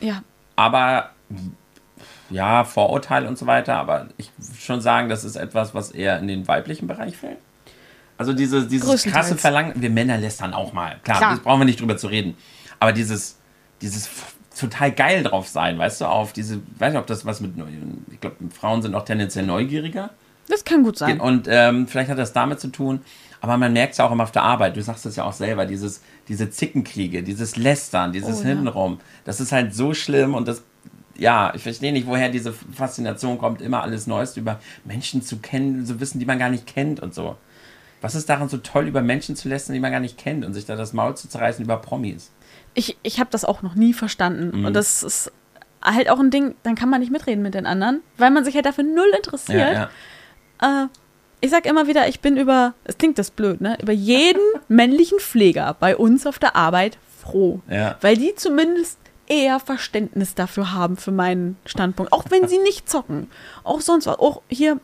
Speaker 2: Ja.
Speaker 1: Aber ja, Vorurteile und so weiter, aber ich würde schon sagen, das ist etwas, was eher in den weiblichen Bereich fällt. Also diese, dieses krasse Verlangen, wir Männer lästern auch mal. Klar,
Speaker 2: Klar.
Speaker 1: das brauchen wir nicht drüber zu reden. Aber dieses, dieses total geil drauf sein, weißt du, auf diese, weiß nicht, ob das was mit, ich glaube, Frauen sind auch tendenziell neugieriger.
Speaker 2: Das kann gut sein.
Speaker 1: Und ähm, vielleicht hat das damit zu tun, aber man merkt es ja auch immer auf der Arbeit. Du sagst es ja auch selber, dieses, diese Zickenkriege, dieses Lästern, dieses
Speaker 2: Oh, ja.
Speaker 1: Hintenrum, das ist halt so schlimm und das, ja, ich verstehe nicht, woher diese Faszination kommt, immer alles Neues über Menschen zu kennen, zu wissen, die man gar nicht kennt und so. Was ist daran so toll, über Menschen zu lästern, die man gar nicht kennt und sich da das Maul zu zerreißen über Promis?
Speaker 2: Ich, ich habe das auch noch nie verstanden.
Speaker 1: Mhm.
Speaker 2: Und das ist halt auch ein Ding, dann kann man nicht mitreden mit den anderen, weil man sich halt dafür null interessiert.
Speaker 1: Ja, ja.
Speaker 2: Äh, ich sag immer wieder, ich bin über, es klingt das blöd, ne? Über jeden männlichen Pfleger bei uns auf der Arbeit froh.
Speaker 1: Ja.
Speaker 2: Weil die zumindest eher Verständnis dafür haben für meinen Standpunkt. Auch wenn sie nicht zocken. Auch sonst was. Auch hier,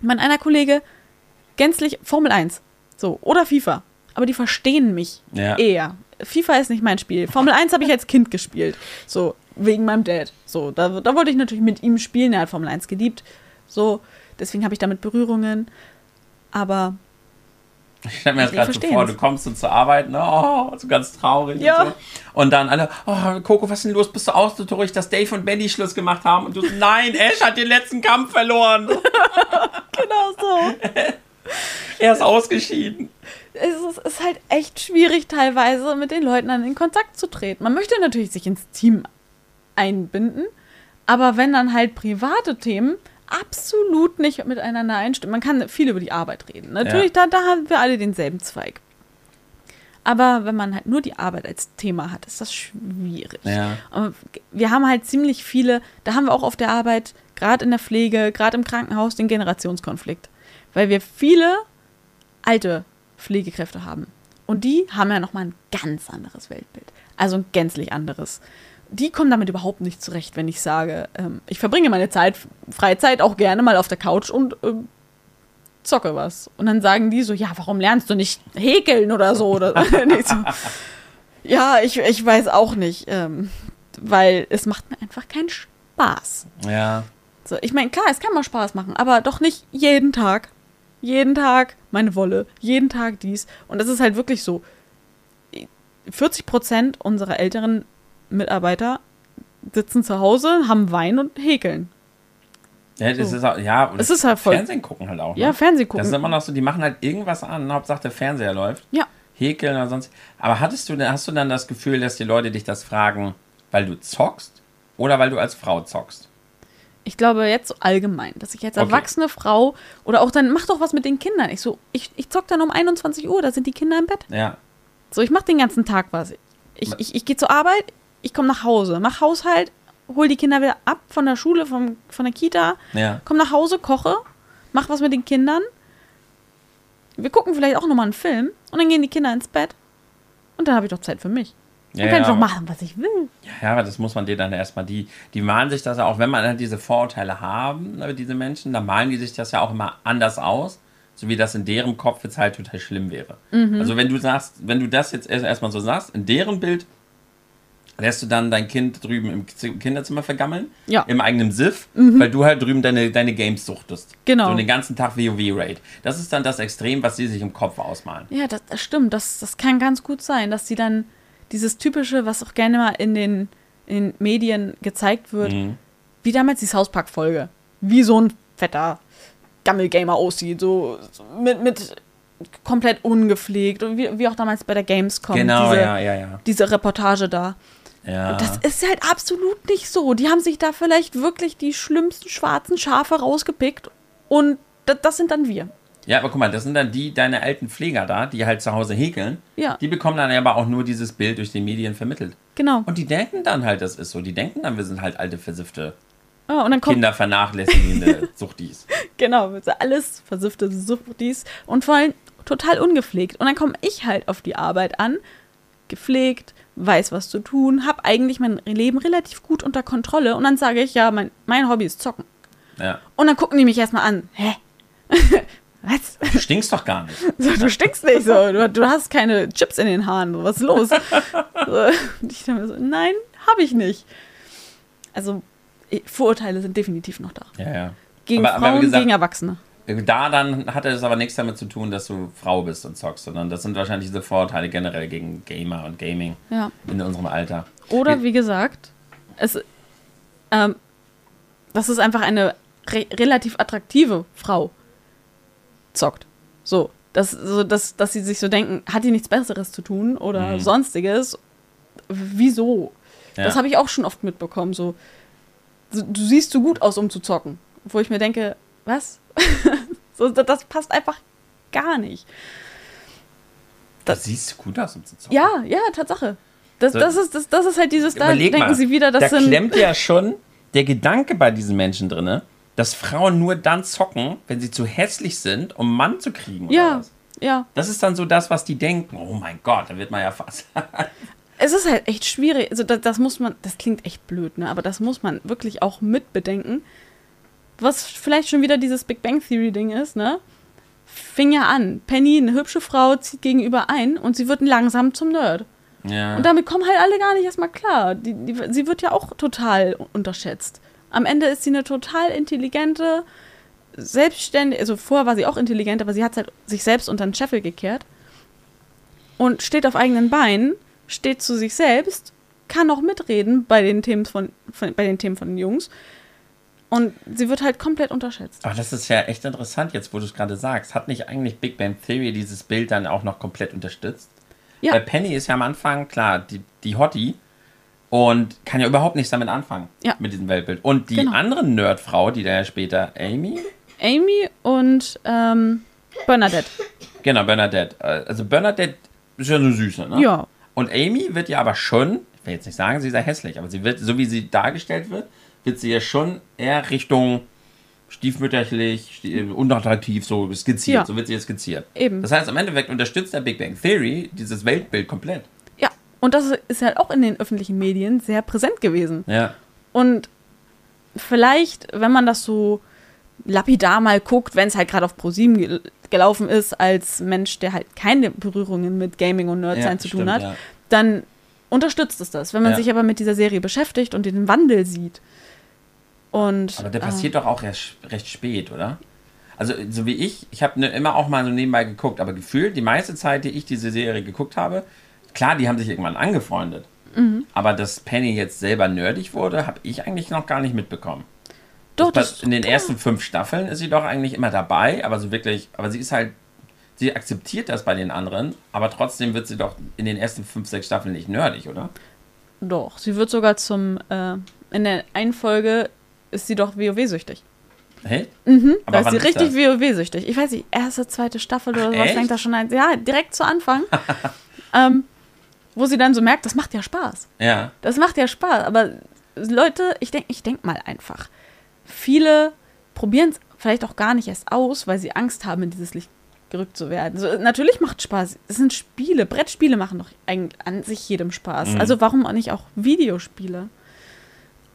Speaker 2: mein einer Kollege, gänzlich Formel 1. So, oder FIFA. Aber die verstehen mich
Speaker 1: Ja.
Speaker 2: eher. FIFA ist nicht mein Spiel. Formel 1 habe ich als Kind gespielt. So, wegen meinem Dad. So, da, da wollte ich natürlich mit ihm spielen. Er hat Formel 1 geliebt. So, deswegen habe ich damit Berührungen. Aber
Speaker 1: Ich stelle mir das gerade so vor, du kommst so zur Arbeit, ne, oh, so ganz traurig
Speaker 2: Ja.
Speaker 1: und so. Und dann alle, oh, Coco, was ist denn los? Bist du auch so traurig, dass Dave und Benny Schluss gemacht haben? Und du, nein, Ash hat den letzten Kampf verloren.
Speaker 2: genau so.
Speaker 1: er ist ausgeschieden.
Speaker 2: es ist, ist halt echt schwierig, teilweise mit den Leuten dann in Kontakt zu treten. Man möchte natürlich sich ins Team einbinden, aber wenn dann halt private Themen absolut nicht miteinander einstimmen, man kann viel über die Arbeit reden. Natürlich, da, da haben wir alle denselben Zweig. Aber wenn man halt nur die Arbeit als Thema hat, ist das schwierig.
Speaker 1: Ja.
Speaker 2: Wir haben halt ziemlich viele, da haben wir auch auf der Arbeit, gerade in der Pflege, gerade im Krankenhaus, den Generationskonflikt. Weil wir viele alte Pflegekräfte haben. Und die haben ja nochmal ein ganz anderes Weltbild. Also ein gänzlich anderes. Die kommen damit überhaupt nicht zurecht, wenn ich sage, ähm, ich verbringe meine Zeit, Freizeit auch gerne mal auf der Couch und ähm, zocke was. Und dann sagen die so, ja, warum lernst du nicht häkeln oder so? Oder, nicht so. Ja, ich, ich weiß auch nicht, ähm, weil es macht mir einfach keinen Spaß.
Speaker 1: Ja.
Speaker 2: So, ich meine, klar, es kann mal Spaß machen, aber doch nicht jeden Tag. Jeden Tag meine Wolle, jeden Tag dies. Und das ist halt wirklich so. 40 Prozent unserer älteren Mitarbeiter sitzen zu Hause, haben Wein und häkeln.
Speaker 1: Ja, das
Speaker 2: So.
Speaker 1: ist auch, ja, und
Speaker 2: Es ist halt voll-
Speaker 1: Fernsehen gucken halt auch.
Speaker 2: Ja,
Speaker 1: ne?
Speaker 2: Fernsehen
Speaker 1: Das ist
Speaker 2: gucken.
Speaker 1: immer noch so, die machen halt irgendwas an, Hauptsache der Fernseher läuft.
Speaker 2: Ja.
Speaker 1: Häkeln oder sonst. Aber hattest du, hast du dann das Gefühl, dass die Leute dich das fragen, weil du zockst oder weil du als Frau zockst?
Speaker 2: Ich glaube jetzt so allgemein, dass ich als
Speaker 1: Okay.
Speaker 2: erwachsene Frau oder auch dann mach doch was mit den Kindern. Ich so, ich, ich zock dann um 21 Uhr, da sind die Kinder im Bett.
Speaker 1: Ja.
Speaker 2: So, ich mach den ganzen Tag was. Ich, ich, ich gehe zur Arbeit, ich komme nach Hause, mach Haushalt, hol die Kinder wieder ab von der Schule, vom, von der Kita,
Speaker 1: Ja.
Speaker 2: komm nach Hause, koche, mach was mit den Kindern. Wir gucken vielleicht auch nochmal einen Film und dann gehen die Kinder ins Bett. Und dann habe ich doch Zeit für mich. Dann
Speaker 1: Ja,
Speaker 2: kann ich
Speaker 1: ja,
Speaker 2: doch
Speaker 1: aber-
Speaker 2: machen, was ich will.
Speaker 1: Ja, aber das muss man dir dann erstmal, die, die malen sich das ja auch, wenn man halt diese Vorurteile haben, ne, diese Menschen, dann malen die sich das ja auch immer anders aus, so wie das in deren Kopf jetzt halt total schlimm wäre.
Speaker 2: Mhm.
Speaker 1: Also wenn du sagst, wenn du das jetzt erst- erstmal so sagst, in deren Bild lässt du dann dein Kind drüben im Kinderzimmer vergammeln,
Speaker 2: Ja. Mhm.
Speaker 1: im eigenen Siff, weil du halt drüben deine, deine Games suchtest.
Speaker 2: Genau.
Speaker 1: So den ganzen Tag WoW-Raid. Das ist dann das Extrem, was sie sich im Kopf ausmalen.
Speaker 2: Ja, das, das stimmt. Das, das kann ganz gut sein, dass sie dann dieses typische, was auch gerne mal in den, in den Medien gezeigt wird,
Speaker 1: Mhm.
Speaker 2: wie damals die South Park-Folge. Wie so ein fetter Gammelgamer aussieht. So, so mit, mit komplett ungepflegt. Und wie, wie auch damals bei der Gamescom.
Speaker 1: Genau,
Speaker 2: diese,
Speaker 1: ja, ja, ja.
Speaker 2: diese Reportage da.
Speaker 1: Ja.
Speaker 2: Und das ist halt absolut nicht so. Die haben sich da vielleicht wirklich die schlimmsten schwarzen Schafe rausgepickt. Und das, das sind dann wir.
Speaker 1: Ja, aber guck mal, das sind dann die, deine alten Pfleger da, die halt zu Hause häkeln.
Speaker 2: Ja.
Speaker 1: Die bekommen dann aber auch nur dieses Bild durch die Medien vermittelt.
Speaker 2: Genau.
Speaker 1: Und die denken dann halt, das ist so. Die denken dann, wir sind halt alte, versiffte,
Speaker 2: Ja, und dann kommt
Speaker 1: Kinder vernachlässigende Suchtis.
Speaker 2: Genau, so alles versiffte Suchtis und vor allem total ungepflegt. Und dann komme ich halt auf die Arbeit an, gepflegt, weiß, was zu tun, habe eigentlich mein Leben relativ gut unter Kontrolle und dann sage ich, ja, mein, mein Hobby ist zocken.
Speaker 1: Ja.
Speaker 2: Und dann gucken die mich erstmal an, hä? was?
Speaker 1: Du stinkst doch gar nicht.
Speaker 2: So, du stinkst nicht so, du, du hast keine Chips in den Haaren, was ist los? so, und ich mir so, nein, habe ich nicht. Also, Vorurteile sind definitiv noch da.
Speaker 1: Ja, ja.
Speaker 2: Gegen
Speaker 1: Aber- aber
Speaker 2: Frauen,
Speaker 1: gesagt-
Speaker 2: gegen Erwachsene.
Speaker 1: Da dann hatte es aber nichts damit zu tun, dass du Frau bist und zockst, sondern das sind wahrscheinlich diese Vorurteile generell gegen Gamer und Gaming
Speaker 2: Ja.
Speaker 1: in unserem Alter.
Speaker 2: Oder wie gesagt, es, ähm, das ist einfach eine re relativ attraktive Frau zockt. So, dass, so dass, dass sie sich so denken, hat die nichts Besseres zu tun oder
Speaker 1: Mhm.
Speaker 2: sonstiges. Wieso?
Speaker 1: Ja.
Speaker 2: Das habe ich auch schon oft mitbekommen. So, so, du siehst so gut aus, um zu zocken. Wo ich mir denke, was? so, das, das passt einfach gar nicht.
Speaker 1: Da siehst du gut aus, um zu zocken.
Speaker 2: Ja, ja, Tatsache. Das,
Speaker 1: So.
Speaker 2: das, ist, das, das ist halt dieses, da denken
Speaker 1: mal,
Speaker 2: sie wieder, das
Speaker 1: da
Speaker 2: sind.
Speaker 1: klemmt ja schon der Gedanke bei diesen Menschen drin, dass Frauen nur dann zocken, wenn sie zu hässlich sind, um einen Mann zu kriegen. Oder
Speaker 2: Ja,
Speaker 1: was.
Speaker 2: ja.
Speaker 1: Das ist dann so das, was die denken. Oh mein Gott, da wird man ja fast.
Speaker 2: Es ist halt echt schwierig. Also das, das muss man, das klingt echt blöd, ne? Aber das muss man wirklich auch mitbedenken. Was vielleicht schon wieder dieses Big Bang Theory Ding ist, ne? Fing ja an. Penny, eine hübsche Frau, zieht gegenüber ein und sie wird langsam zum Nerd.
Speaker 1: ja.
Speaker 2: Und damit kommen halt alle gar nicht erstmal klar. Die, die, sie wird ja auch total unterschätzt. Am Ende ist sie eine total intelligente, selbstständige, also vorher war sie auch intelligent, aber sie hat halt sich selbst unter den Scheffel gekehrt und steht auf eigenen Beinen, steht zu sich selbst, kann auch mitreden bei den Themen von, von bei den Themen von den Jungs und sie wird halt komplett unterschätzt.
Speaker 1: Aber das ist ja echt interessant, jetzt wo du es gerade sagst. Hat nicht eigentlich Big Bang Theory dieses Bild dann auch noch komplett unterstützt?
Speaker 2: Ja.
Speaker 1: Weil Penny ist ja am Anfang, klar, die, die Hottie und kann ja überhaupt nichts damit anfangen.
Speaker 2: Ja.
Speaker 1: Mit diesem Weltbild. Und die
Speaker 2: Genau.
Speaker 1: andere Nerdfrau, die da ja später Amy,
Speaker 2: Amy und ähm, Bernadette.
Speaker 1: genau, Bernadette. äh, Also Bernadette ist ja eine Süße, ne?
Speaker 2: Ja.
Speaker 1: Und Amy wird ja aber schon, ich will jetzt nicht sagen, sie sei hässlich, aber sie wird, so wie sie dargestellt wird, wird sie ja schon eher Richtung stiefmütterlich, sti- unattraktiv, so skizziert.
Speaker 2: Ja.
Speaker 1: So wird sie jetzt skizziert.
Speaker 2: Eben.
Speaker 1: Das heißt, im Endeffekt unterstützt der Big Bang Theory dieses Weltbild komplett.
Speaker 2: Ja, und das ist halt auch in den öffentlichen Medien sehr präsent gewesen.
Speaker 1: Ja.
Speaker 2: Und vielleicht, wenn man das so lapidar mal guckt, wenn es halt gerade auf ProSieben gel gelaufen ist, als Mensch, der halt keine Berührungen mit Gaming und Nerdsein
Speaker 1: Ja,
Speaker 2: zu tun
Speaker 1: stimmt,
Speaker 2: hat,
Speaker 1: ja.
Speaker 2: dann unterstützt es das. Wenn man
Speaker 1: Ja.
Speaker 2: sich aber mit dieser Serie beschäftigt und den Wandel sieht. Und
Speaker 1: Aber der
Speaker 2: äh,
Speaker 1: passiert doch auch recht, recht spät, oder? Also, so wie ich, ich habe ne, immer auch mal so nebenbei geguckt, aber gefühlt, die meiste Zeit, die ich diese Serie geguckt habe, klar, die haben sich irgendwann angefreundet.
Speaker 2: Mhm.
Speaker 1: Aber dass Penny jetzt selber nerdig wurde, habe ich eigentlich noch gar nicht mitbekommen.
Speaker 2: doch,
Speaker 1: Das,
Speaker 2: das,
Speaker 1: in den ersten fünf Staffeln ist sie doch eigentlich immer dabei, aber so wirklich, aber sie ist halt, sie akzeptiert das bei den anderen, aber trotzdem wird sie doch in den ersten fünf, sechs Staffeln nicht nerdig, oder?
Speaker 2: doch. Sie wird sogar zum, äh, in der einen Folge ist sie doch WoW-süchtig.
Speaker 1: Hey?
Speaker 2: Mhm,
Speaker 1: Aber
Speaker 2: da ist sie richtig? WoW-süchtig. Ich weiß nicht, erste, zweite Staffel oder
Speaker 1: Ach,
Speaker 2: sowas
Speaker 1: echt?
Speaker 2: fängt da schon an. Ja, direkt zu Anfang. ähm, wo sie dann so merkt, das macht ja Spaß.
Speaker 1: Ja.
Speaker 2: Das macht ja Spaß. Aber Leute, ich denke ich denk mal einfach. Viele probieren es vielleicht auch gar nicht erst aus, weil sie Angst haben, in dieses Licht gerückt zu werden. So, natürlich macht Spaß. Es sind Spiele. Brettspiele machen doch eigentlich an sich jedem Spaß.
Speaker 1: Mhm.
Speaker 2: Also warum auch nicht auch Videospiele?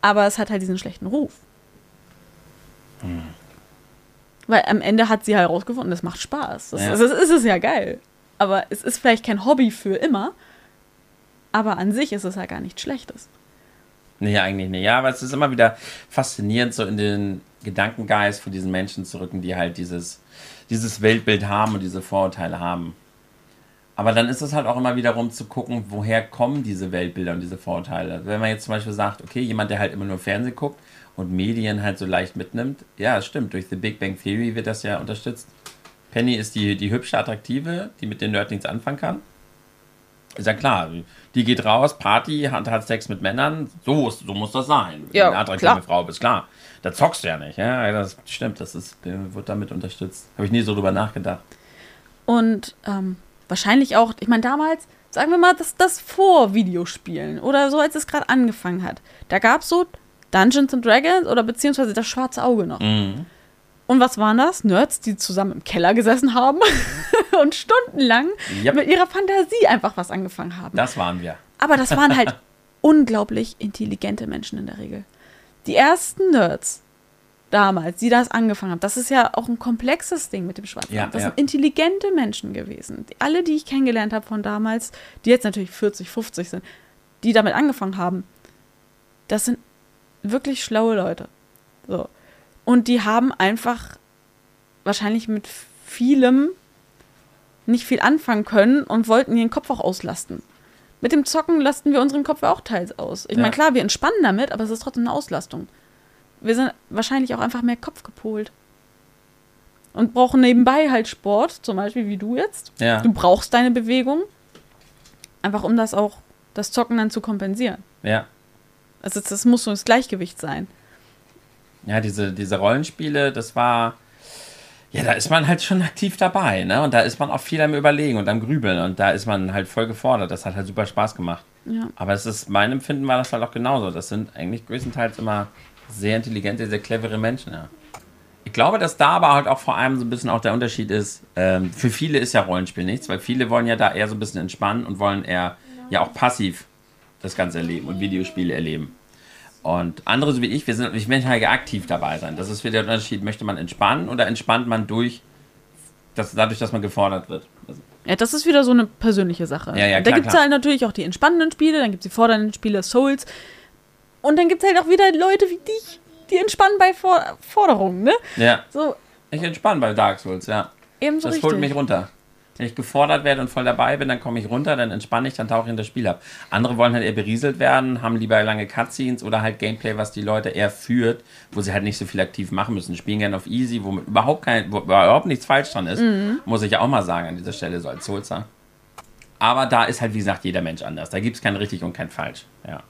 Speaker 2: Aber es hat halt diesen schlechten Ruf. Weil am Ende hat sie herausgefunden, das macht Spaß. Das,
Speaker 1: Ja.
Speaker 2: das ist es ja geil. Aber es ist vielleicht kein Hobby für immer. Aber an sich ist es ja gar nichts Schlechtes.
Speaker 1: Nee, eigentlich nicht. Ja, aber es ist immer wieder faszinierend, so in den Gedankengeist von diesen Menschen zu rücken, die halt dieses, dieses Weltbild haben und diese Vorurteile haben. Aber dann ist es halt auch immer wiederum zu gucken, woher kommen diese Weltbilder und diese Vorurteile. Wenn man jetzt zum Beispiel sagt, okay, jemand, der halt immer nur Fernsehen guckt und Medien halt so leicht mitnimmt, ja, es stimmt, durch The Big Bang Theory wird das ja unterstützt. Penny ist die, die hübsche, attraktive, die mit den Nerd nichts anfangen kann. Ist ja klar, die geht raus, Party, hat, hat Sex mit Männern, so, so muss das sein.
Speaker 2: Ja,
Speaker 1: eine attraktive
Speaker 2: klar.
Speaker 1: Frau bist, klar. Da zockst du ja nicht, ja, das stimmt, das ist, äh, wird damit unterstützt. Habe ich nie so drüber nachgedacht.
Speaker 2: Und ähm, wahrscheinlich auch, ich meine, damals, sagen wir mal, das, das vor Videospielen oder so, als es gerade angefangen hat. Da gab es so Dungeons and Dragons oder beziehungsweise das schwarze Auge noch.
Speaker 1: Mhm.
Speaker 2: Und was waren das? Nerds, die zusammen im Keller gesessen haben und stundenlang
Speaker 1: Yep.
Speaker 2: mit ihrer Fantasie einfach was angefangen haben.
Speaker 1: Das waren wir.
Speaker 2: Aber das waren halt unglaublich intelligente Menschen in der Regel. Die ersten Nerds damals, die das angefangen haben, das ist ja auch ein komplexes Ding mit dem Schwarzen.
Speaker 1: Ja,
Speaker 2: Auge. das
Speaker 1: ja.
Speaker 2: sind intelligente Menschen gewesen. Alle, die ich kennengelernt habe von damals, die jetzt natürlich 40, 50 sind, die damit angefangen haben, das sind wirklich schlaue Leute. So. Und die haben einfach wahrscheinlich mit vielem nicht viel anfangen können und wollten ihren Kopf auch auslasten. Mit dem Zocken lasten wir unseren Kopf auch teils aus. Ich
Speaker 1: Ja.
Speaker 2: meine, klar, wir entspannen damit, aber es ist trotzdem eine Auslastung. Wir sind wahrscheinlich auch einfach mehr Kopf gepolt. Und brauchen nebenbei halt Sport, zum Beispiel wie du jetzt.
Speaker 1: Ja.
Speaker 2: Du brauchst deine Bewegung, einfach um das auch, das Zocken dann zu kompensieren.
Speaker 1: Ja.
Speaker 2: Also das muss so das Gleichgewicht sein.
Speaker 1: Ja, diese, diese Rollenspiele, das war. Ja, da ist man halt schon aktiv dabei, ne? Und da ist man auch viel am Überlegen und am Grübeln und da ist man halt voll gefordert. Das hat halt super Spaß gemacht.
Speaker 2: Ja.
Speaker 1: Aber es ist, mein Empfinden war das halt auch genauso. Das sind eigentlich größtenteils immer sehr intelligente, sehr clevere Menschen, ja. Ich glaube, dass da aber halt auch vor allem so ein bisschen auch der Unterschied ist. Ähm, für viele ist ja Rollenspiel nichts, weil viele wollen ja da eher so ein bisschen entspannen und wollen eher ja auch passiv das Ganze erleben und Videospiele erleben. Und andere, so wie ich, wir sind, ich möchte halt aktiv dabei sein. Das ist wieder der Unterschied. Möchte man entspannen oder entspannt man durch, das, dadurch, dass man gefordert wird? Also,
Speaker 2: Ja, das ist wieder so eine persönliche Sache.
Speaker 1: Ja, ja,
Speaker 2: da
Speaker 1: klar,
Speaker 2: gibt es halt natürlich auch die entspannenden Spiele, dann gibt es die fordernden Spiele, Souls. Und dann gibt es halt auch wieder Leute wie dich, die entspannen bei For Forderungen, ne?
Speaker 1: ja,
Speaker 2: So,
Speaker 1: ich entspanne bei Dark Souls, ja.
Speaker 2: ebenso
Speaker 1: das
Speaker 2: richtig.
Speaker 1: holt mich runter. Wenn ich gefordert werde und voll dabei bin, dann komme ich runter, dann entspanne ich, dann tauche ich in das Spiel ab. Andere wollen halt eher berieselt werden, haben lieber lange Cutscenes oder halt Gameplay, was die Leute eher führt, wo sie halt nicht so viel aktiv machen müssen. Spielen gerne auf easy, wo überhaupt kein, wo überhaupt nichts falsch dran ist, muss ich ja auch mal sagen an dieser Stelle, so als Soulser. Aber da ist halt, wie gesagt, jeder Mensch anders. Da gibt es kein richtig und kein falsch. Ja.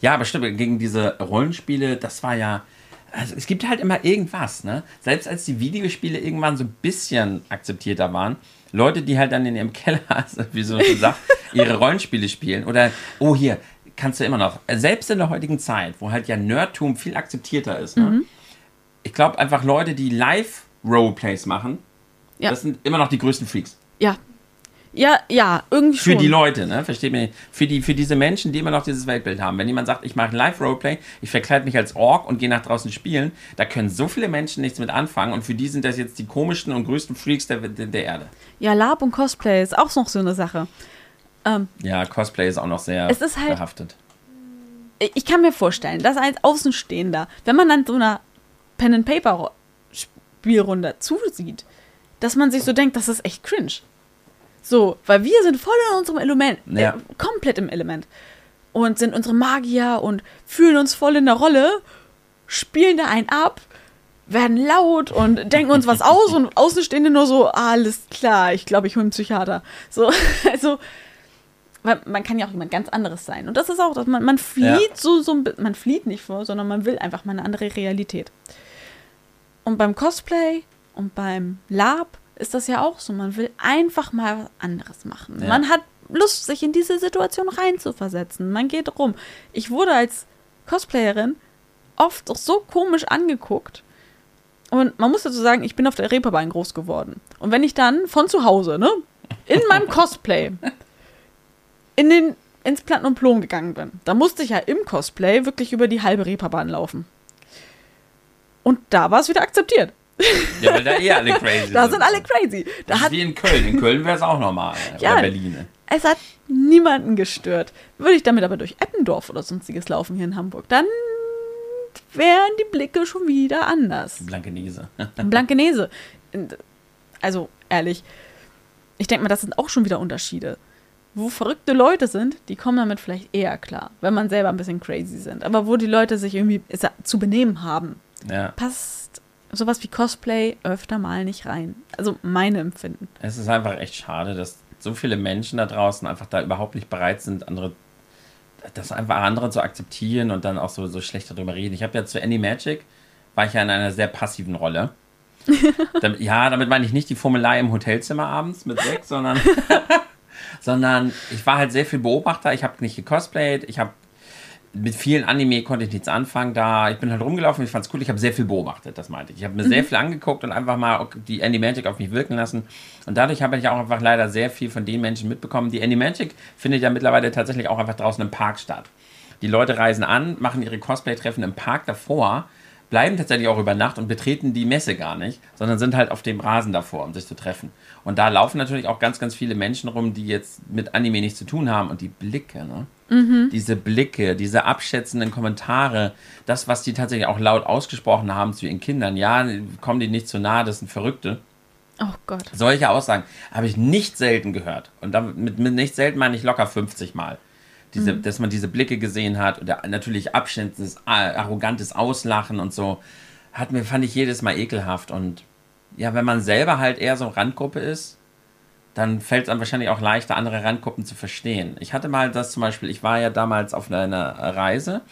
Speaker 1: Ja, aber stimmt, gegen diese Rollenspiele, das war ja. Also es gibt halt immer irgendwas, ne? Selbst als die Videospiele irgendwann so ein bisschen akzeptierter waren, Leute, die halt dann in ihrem Keller, also wie so schon sagt, ihre Rollenspiele spielen oder, oh hier, kannst du immer noch, selbst in der heutigen Zeit, wo halt ja Nerdtum viel akzeptierter ist, ne? Ich glaube einfach Leute, die Live-Roleplays machen,
Speaker 2: Ja.
Speaker 1: das sind immer noch die größten Freaks.
Speaker 2: Ja. Ja, ja, irgendwie
Speaker 1: Für
Speaker 2: schon.
Speaker 1: die Leute, ne? Versteht mich? Für, die, für diese Menschen, die immer noch dieses Weltbild haben. Wenn jemand sagt, ich mache Live-Roleplay, ich verkleide mich als Ork und gehe nach draußen spielen, da können so viele Menschen nichts mit anfangen und für die sind das jetzt die komischsten und größten Freaks der, der, der Erde.
Speaker 2: Ja, Lab und Cosplay ist auch noch so eine Sache. Ähm,
Speaker 1: Ja, Cosplay ist auch noch sehr
Speaker 2: Es ist halt-
Speaker 1: behaftet.
Speaker 2: ich kann mir vorstellen, dass als Außenstehender, wenn man dann so einer Pen and Paper Spielrunde zusieht, dass man sich so denkt, das ist echt cringe. So, weil wir sind voll in unserem Element,
Speaker 1: Ja.
Speaker 2: äh, komplett im Element und sind unsere Magier und fühlen uns voll in der Rolle, spielen da einen ab, werden laut und denken uns was aus und Außenstehende nur so, ah, alles klar, ich glaube, ich hole einen Psychiater. So, also man kann ja auch jemand ganz anderes sein. Und das ist auch, dass man, man flieht
Speaker 1: Ja.
Speaker 2: so, so man flieht nicht vor, sondern man will einfach mal eine andere Realität. Und beim Cosplay und beim Lab ist das ja auch so. Man will einfach mal was anderes machen.
Speaker 1: Ja.
Speaker 2: Man hat Lust, sich in diese Situation reinzuversetzen. Man geht rum. Ich wurde als Cosplayerin oft auch so komisch angeguckt. Und man muss dazu sagen, ich bin auf der Reeperbahn groß geworden. Und wenn ich dann von zu Hause, ne, in meinem Cosplay in den, ins Platten und Plom gegangen bin, da musste ich ja im Cosplay wirklich über die halbe Reeperbahn laufen. Und da war es wieder akzeptiert.
Speaker 1: Ja, weil da eh alle crazy
Speaker 2: Da sind alle crazy. Da
Speaker 1: Das ist
Speaker 2: hat,
Speaker 1: wie in Köln. In Köln wäre es auch normal.
Speaker 2: Ja.
Speaker 1: Oder Berlin.
Speaker 2: es hat niemanden gestört. Würde ich damit aber durch Eppendorf oder sonstiges laufen hier in Hamburg, dann wären die Blicke schon wieder anders.
Speaker 1: Blankenese.
Speaker 2: Blankenese. Also, ehrlich, ich denke mal, das sind auch schon wieder Unterschiede. Wo verrückte Leute sind, die kommen damit vielleicht eher klar, wenn man selber ein bisschen crazy sind. Aber wo die Leute sich irgendwie zu benehmen haben,
Speaker 1: Ja.
Speaker 2: passt sowas wie Cosplay öfter mal nicht rein. Also meine Empfinden.
Speaker 1: Es ist einfach echt schade, dass so viele Menschen da draußen einfach da überhaupt nicht bereit sind, andere, das einfach andere zu akzeptieren und dann auch so, so schlecht darüber reden. Ich habe ja zu Animagic, war ich ja in einer sehr passiven Rolle. damit, ja, damit meine ich nicht die Formelei im Hotelzimmer abends mit sechs, sondern, sondern ich war halt sehr viel Beobachter. Ich habe nicht gecosplayt, ich habe mit vielen Anime konnte ich nichts anfangen da. Ich bin halt rumgelaufen, ich fand's cool. Ich habe sehr viel beobachtet, das meinte ich. Ich habe mir sehr viel angeguckt und einfach mal die Animagic auf mich wirken lassen. Und dadurch habe ich auch einfach leider sehr viel von den Menschen mitbekommen. Die Animagic findet ja mittlerweile tatsächlich auch einfach draußen im Park statt. Die Leute reisen an, machen ihre Cosplay-Treffen im Park davor, bleiben tatsächlich auch über Nacht und betreten die Messe gar nicht, sondern sind halt auf dem Rasen davor, um sich zu treffen. Und da laufen natürlich auch ganz, ganz viele Menschen rum, die jetzt mit Anime nichts zu tun haben. Und die Blicke, ne? Diese Blicke, diese abschätzenden Kommentare, das, was die tatsächlich auch laut ausgesprochen haben zu ihren Kindern, ja, kommen die nicht zu nahe, das sind Verrückte.
Speaker 2: Oh Gott.
Speaker 1: Solche Aussagen habe ich nicht selten gehört. Und damit, mit, nicht selten meine ich locker 50 Mal. Diese, Dass man diese Blicke gesehen hat oder natürlich abschätzendes, arrogantes Auslachen und so, hat mir, fand ich jedes Mal ekelhaft. Und ja, wenn man selber halt eher so Randgruppe ist, dann fällt es einem wahrscheinlich auch leichter, andere Randgruppen zu verstehen. Ich hatte mal das zum Beispiel, ich war ja damals auf einer Reise,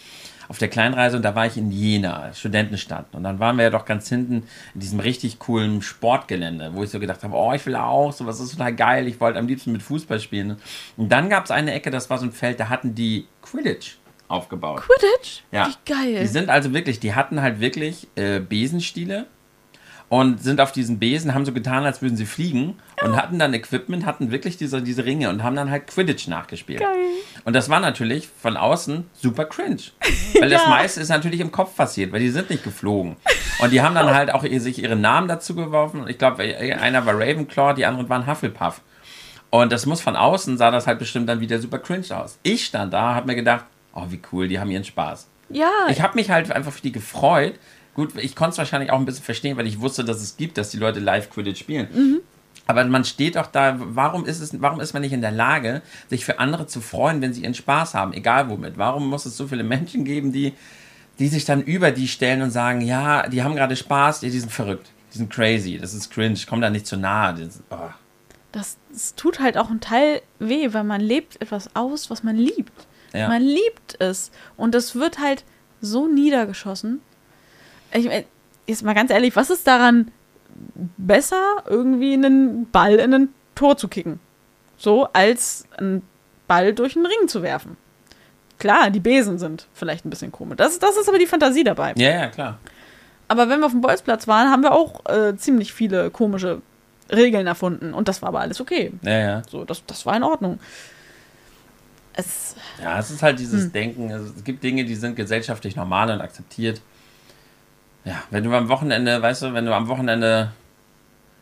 Speaker 1: auf der Kleinreise und da war ich in Jena, Studentenstadt. Und dann waren wir ja doch ganz hinten in diesem richtig coolen Sportgelände, wo ich so gedacht habe, oh, ich will auch, sowas ist total geil, ich wollte am liebsten mit Fußball spielen. Und dann gab es eine Ecke, das war so ein Feld, da hatten die Quidditch aufgebaut.
Speaker 2: Quidditch?
Speaker 1: Ja.
Speaker 2: Wie geil.
Speaker 1: Die sind also wirklich, die hatten halt wirklich äh, Besenstiele und sind auf diesen Besen, haben so getan, als würden sie fliegen und hatten dann Equipment, hatten wirklich diese, diese Ringe und haben dann halt Quidditch nachgespielt.
Speaker 2: Geil.
Speaker 1: Und das war natürlich von außen super cringe. Weil das
Speaker 2: Ja.
Speaker 1: meiste ist natürlich im Kopf passiert, weil die sind nicht geflogen. Und die haben dann halt auch sich ihre Namen dazu geworfen. Ich glaube, einer war Ravenclaw, die anderen waren Hufflepuff. Und das muss von außen, sah das halt bestimmt dann wieder super cringe aus. Ich stand da, hab mir gedacht, oh, wie cool, die haben ihren Spaß.
Speaker 2: ja,
Speaker 1: Ich habe mich halt einfach für die gefreut. Gut, ich konnte es wahrscheinlich auch ein bisschen verstehen, weil ich wusste, dass es gibt, dass die Leute live Quidditch spielen. Aber man steht doch da, warum ist, es, warum ist man nicht in der Lage, sich für andere zu freuen, wenn sie ihren Spaß haben, egal womit? Warum muss es so viele Menschen geben, die, die sich dann über die stellen und sagen, ja, die haben gerade Spaß, ja, die sind verrückt, die sind crazy, das ist cringe, komm da nicht zu nahe. Das, oh.
Speaker 2: das, das tut halt auch ein Teil weh, weil man lebt etwas aus, was man liebt.
Speaker 1: Ja.
Speaker 2: Man liebt es. Und das wird halt so niedergeschossen. Ich mein, jetzt mal ganz ehrlich, was ist daran besser, irgendwie einen Ball in ein Tor zu kicken? So, als einen Ball durch einen Ring zu werfen. Klar, die Besen sind vielleicht ein bisschen komisch. Das, das ist aber die Fantasie dabei.
Speaker 1: Ja, ja, klar.
Speaker 2: Aber wenn wir auf dem Bolzplatz waren, haben wir auch äh, ziemlich viele komische Regeln erfunden. Und das war aber alles okay.
Speaker 1: Ja, ja.
Speaker 2: So, das, das war in Ordnung. Es,
Speaker 1: Ja, es ist halt dieses
Speaker 2: Hm.
Speaker 1: Denken. also Es gibt Dinge, die sind gesellschaftlich normal und akzeptiert. Ja, wenn du am Wochenende, weißt du, wenn du am Wochenende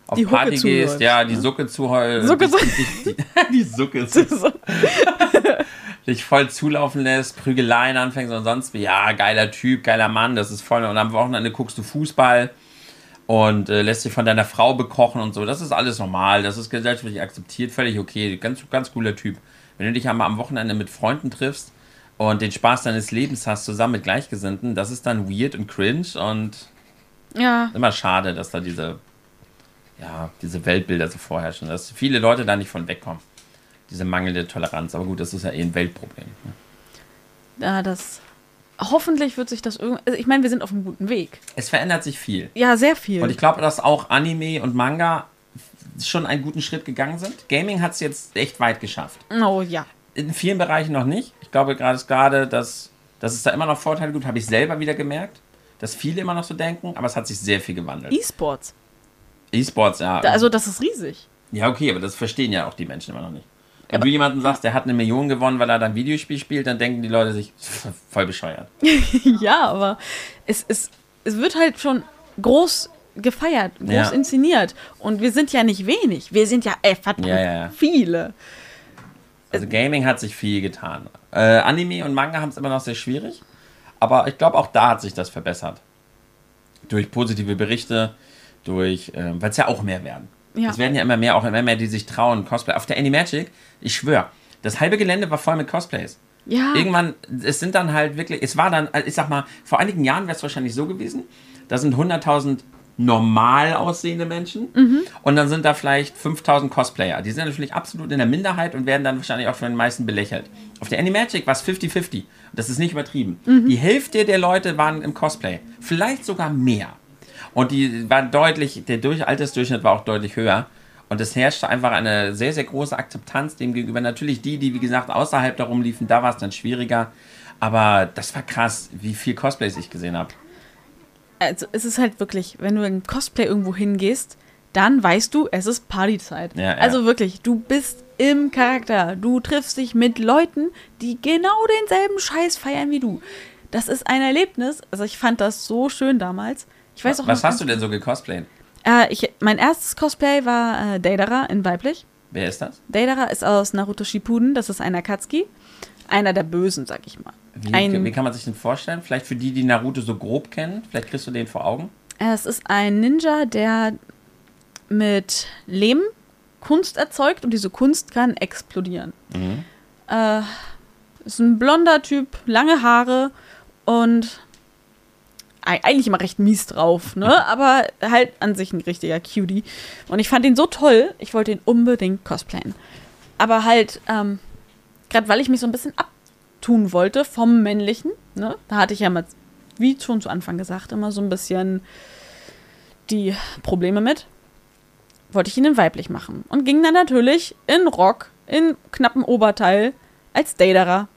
Speaker 1: auf
Speaker 2: Die Hucke
Speaker 1: Party gehst,
Speaker 2: zuhörst,
Speaker 1: ja, die? Sucke zuheulen.
Speaker 2: Sucke zu-
Speaker 1: die, die, die Sucke zu, dich voll zulaufen lässt, Prügeleien anfängst und sonst wie, ja, geiler Typ, geiler Mann, das ist voll. Und am Wochenende guckst du Fußball und äh, lässt dich von deiner Frau bekochen und so. Das ist alles normal, das ist gesellschaftlich akzeptiert, völlig okay. Ganz, ganz cooler Typ. Wenn du dich am, am Wochenende mit Freunden triffst und den Spaß deines Lebens hast, zusammen mit Gleichgesinnten, das ist dann weird und cringe und
Speaker 2: ja,
Speaker 1: immer schade, dass da diese, ja, diese Weltbilder so vorherrschen, dass viele Leute da nicht von wegkommen. Diese mangelnde Toleranz. Aber gut, das ist ja eh ein Weltproblem. ne?
Speaker 2: ja, das. Hoffentlich wird sich das irgendwie. Also ich meine, wir sind auf einem guten Weg.
Speaker 1: Es verändert sich viel.
Speaker 2: Ja, sehr viel.
Speaker 1: Und ich glaube, dass auch Anime und Manga schon einen guten Schritt gegangen sind. Gaming hat es jetzt echt weit geschafft.
Speaker 2: oh ja.
Speaker 1: In vielen Bereichen noch nicht. Ich glaube gerade, gerade, dass, dass es da immer noch Vorteile gibt, habe ich selber wieder gemerkt. Dass viele immer noch so denken, aber es hat sich sehr viel gewandelt.
Speaker 2: E-Sports.
Speaker 1: E-Sports, ja.
Speaker 2: Also, das ist riesig.
Speaker 1: Ja, okay, aber das verstehen ja auch die Menschen immer noch nicht. Wenn du jemandem sagst, der hat eine Million gewonnen, weil er da ein Videospiel spielt, dann denken die Leute sich voll bescheuert.
Speaker 2: ja, aber es, es, es wird halt schon groß gefeiert, groß
Speaker 1: Ja.
Speaker 2: inszeniert. Und wir sind ja nicht wenig. Wir sind ja äh, verdammt
Speaker 1: ja, ja.
Speaker 2: viele.
Speaker 1: Also Gaming hat sich viel getan. Äh, Anime und Manga haben es immer noch sehr schwierig, aber ich glaube auch da hat sich das verbessert. Durch positive Berichte, durch, äh, weil es ja auch mehr werden.
Speaker 2: Ja.
Speaker 1: Es werden ja immer mehr, auch immer mehr, die sich trauen, Cosplay. Auf der Animagic, ich schwöre, das halbe Gelände war voll mit Cosplays.
Speaker 2: Ja.
Speaker 1: Irgendwann, es sind dann halt wirklich, es war dann, ich sag mal, vor einigen Jahren wäre es wahrscheinlich so gewesen, da sind 100.000 normal aussehende Menschen und dann sind da vielleicht 5.000 Cosplayer. Die sind natürlich absolut in der Minderheit und werden dann wahrscheinlich auch von den meisten belächelt. Auf der Animagic war es 50-50. Das ist nicht übertrieben. Die Hälfte der Leute waren im Cosplay. Vielleicht sogar mehr. Und die war deutlich, der Durch Altersdurchschnitt war auch deutlich höher. Und es herrschte einfach eine sehr, sehr große Akzeptanz dem gegenüber. Natürlich die, die, wie gesagt, außerhalb darum liefen, da war es dann schwieriger. Aber das war krass, wie viel Cosplays ich gesehen habe.
Speaker 2: Also es ist halt wirklich, wenn du in Cosplay irgendwo hingehst, dann weißt du, es ist Partyzeit.
Speaker 1: Ja, ja.
Speaker 2: Also wirklich, du bist im Charakter. Du triffst dich mit Leuten, die genau denselben Scheiß feiern wie du. Das ist ein Erlebnis. Also ich fand das so schön damals. Ich weiß auch
Speaker 1: Was hast du denn so gecosplayt?
Speaker 2: Äh, ich, mein erstes Cosplay war äh, Deidara in weiblich.
Speaker 1: Wer ist das?
Speaker 2: Deidara ist aus Naruto Shippuden, das ist ein Akatsuki. Einer der Bösen, sag ich mal.
Speaker 1: Wie,
Speaker 2: Ein-
Speaker 1: wie kann man sich den vorstellen? Vielleicht für die, die Naruto so grob kennen. Vielleicht kriegst du den vor Augen.
Speaker 2: Es ist ein Ninja, der mit Lehm Kunst erzeugt und diese Kunst kann explodieren.
Speaker 1: Mhm.
Speaker 2: Äh, ist ein blonder Typ, lange Haare und ei- eigentlich immer recht mies drauf, ne? Aber halt an sich ein richtiger Cutie. Und ich fand ihn so toll, ich wollte ihn unbedingt cosplayen. Aber halt, ähm, gerade weil ich mich so ein bisschen abtun wollte vom Männlichen, ne? Da hatte ich ja mal, wie schon zu Anfang gesagt, immer so ein bisschen die Probleme mit. Wollte ich ihn in weiblich machen. Und ging dann natürlich in Rock, in knappen Oberteil, als Daterer,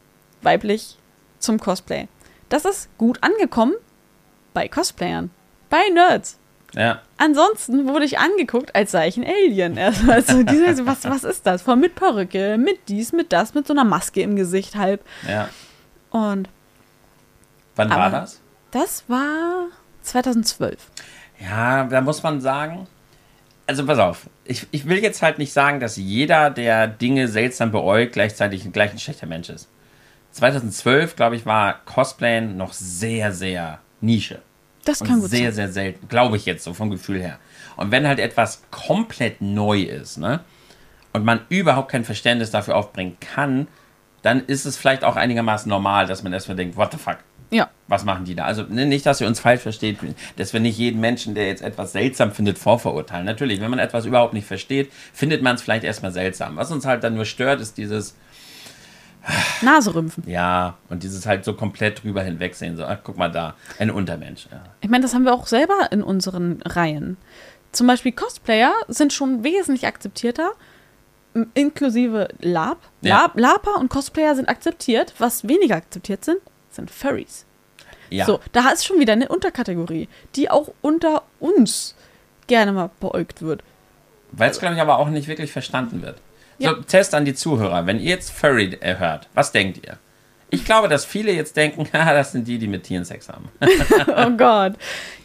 Speaker 2: weiblich, zum Cosplay. Das ist gut angekommen bei Cosplayern, bei Nerds.
Speaker 1: Ja.
Speaker 2: Ansonsten wurde ich angeguckt, als sei ich ein Alien. Also, also diese, was, was ist das? Von mit Perücke, mit dies, mit das, mit so einer Maske im Gesicht halb.
Speaker 1: ja.
Speaker 2: Und
Speaker 1: Wann war das?
Speaker 2: das war 2012.
Speaker 1: Ja, da muss man sagen, also pass auf, ich, ich will jetzt halt nicht sagen, dass jeder, der Dinge seltsam beäugt, gleichzeitig gleich ein schlechter Mensch ist. 2012, glaube ich, war Cosplayen noch sehr, sehr Nische.
Speaker 2: Das kann
Speaker 1: Und
Speaker 2: gut
Speaker 1: sehr,
Speaker 2: sein.
Speaker 1: sehr selten, glaube ich jetzt so vom Gefühl her. Und wenn halt etwas komplett neu ist, ne, und man überhaupt kein Verständnis dafür aufbringen kann, dann ist es vielleicht auch einigermaßen normal, dass man erstmal denkt, what the fuck,
Speaker 2: Ja,
Speaker 1: was machen die da? Also ne, nicht, dass ihr uns falsch versteht, dass wir nicht jeden Menschen, der jetzt etwas seltsam findet, vorverurteilen. Natürlich, wenn man etwas überhaupt nicht versteht, findet man es vielleicht erstmal seltsam. Was uns halt dann nur stört, ist dieses,
Speaker 2: Naserümpfen.
Speaker 1: ja, und dieses halt so komplett drüber hinwegsehen. So, ach, guck mal da, ein Untermensch. Ja.
Speaker 2: Ich meine, das haben wir auch selber in unseren Reihen. Zum Beispiel Cosplayer sind schon wesentlich akzeptierter, inklusive Lab.
Speaker 1: Ja.
Speaker 2: Lab Laper und Cosplayer sind akzeptiert. Was weniger akzeptiert sind, sind Furries.
Speaker 1: ja.
Speaker 2: So, da ist schon wieder eine Unterkategorie, die auch unter uns gerne mal beäugt wird.
Speaker 1: Weil es, glaube ich, aber auch nicht wirklich verstanden wird.
Speaker 2: Ja.
Speaker 1: So, Test an die Zuhörer. Wenn ihr jetzt Furry äh, hört, was denkt ihr? Ich glaube, dass viele jetzt denken, das sind die, die mit Tieren Sex haben.
Speaker 2: oh Gott.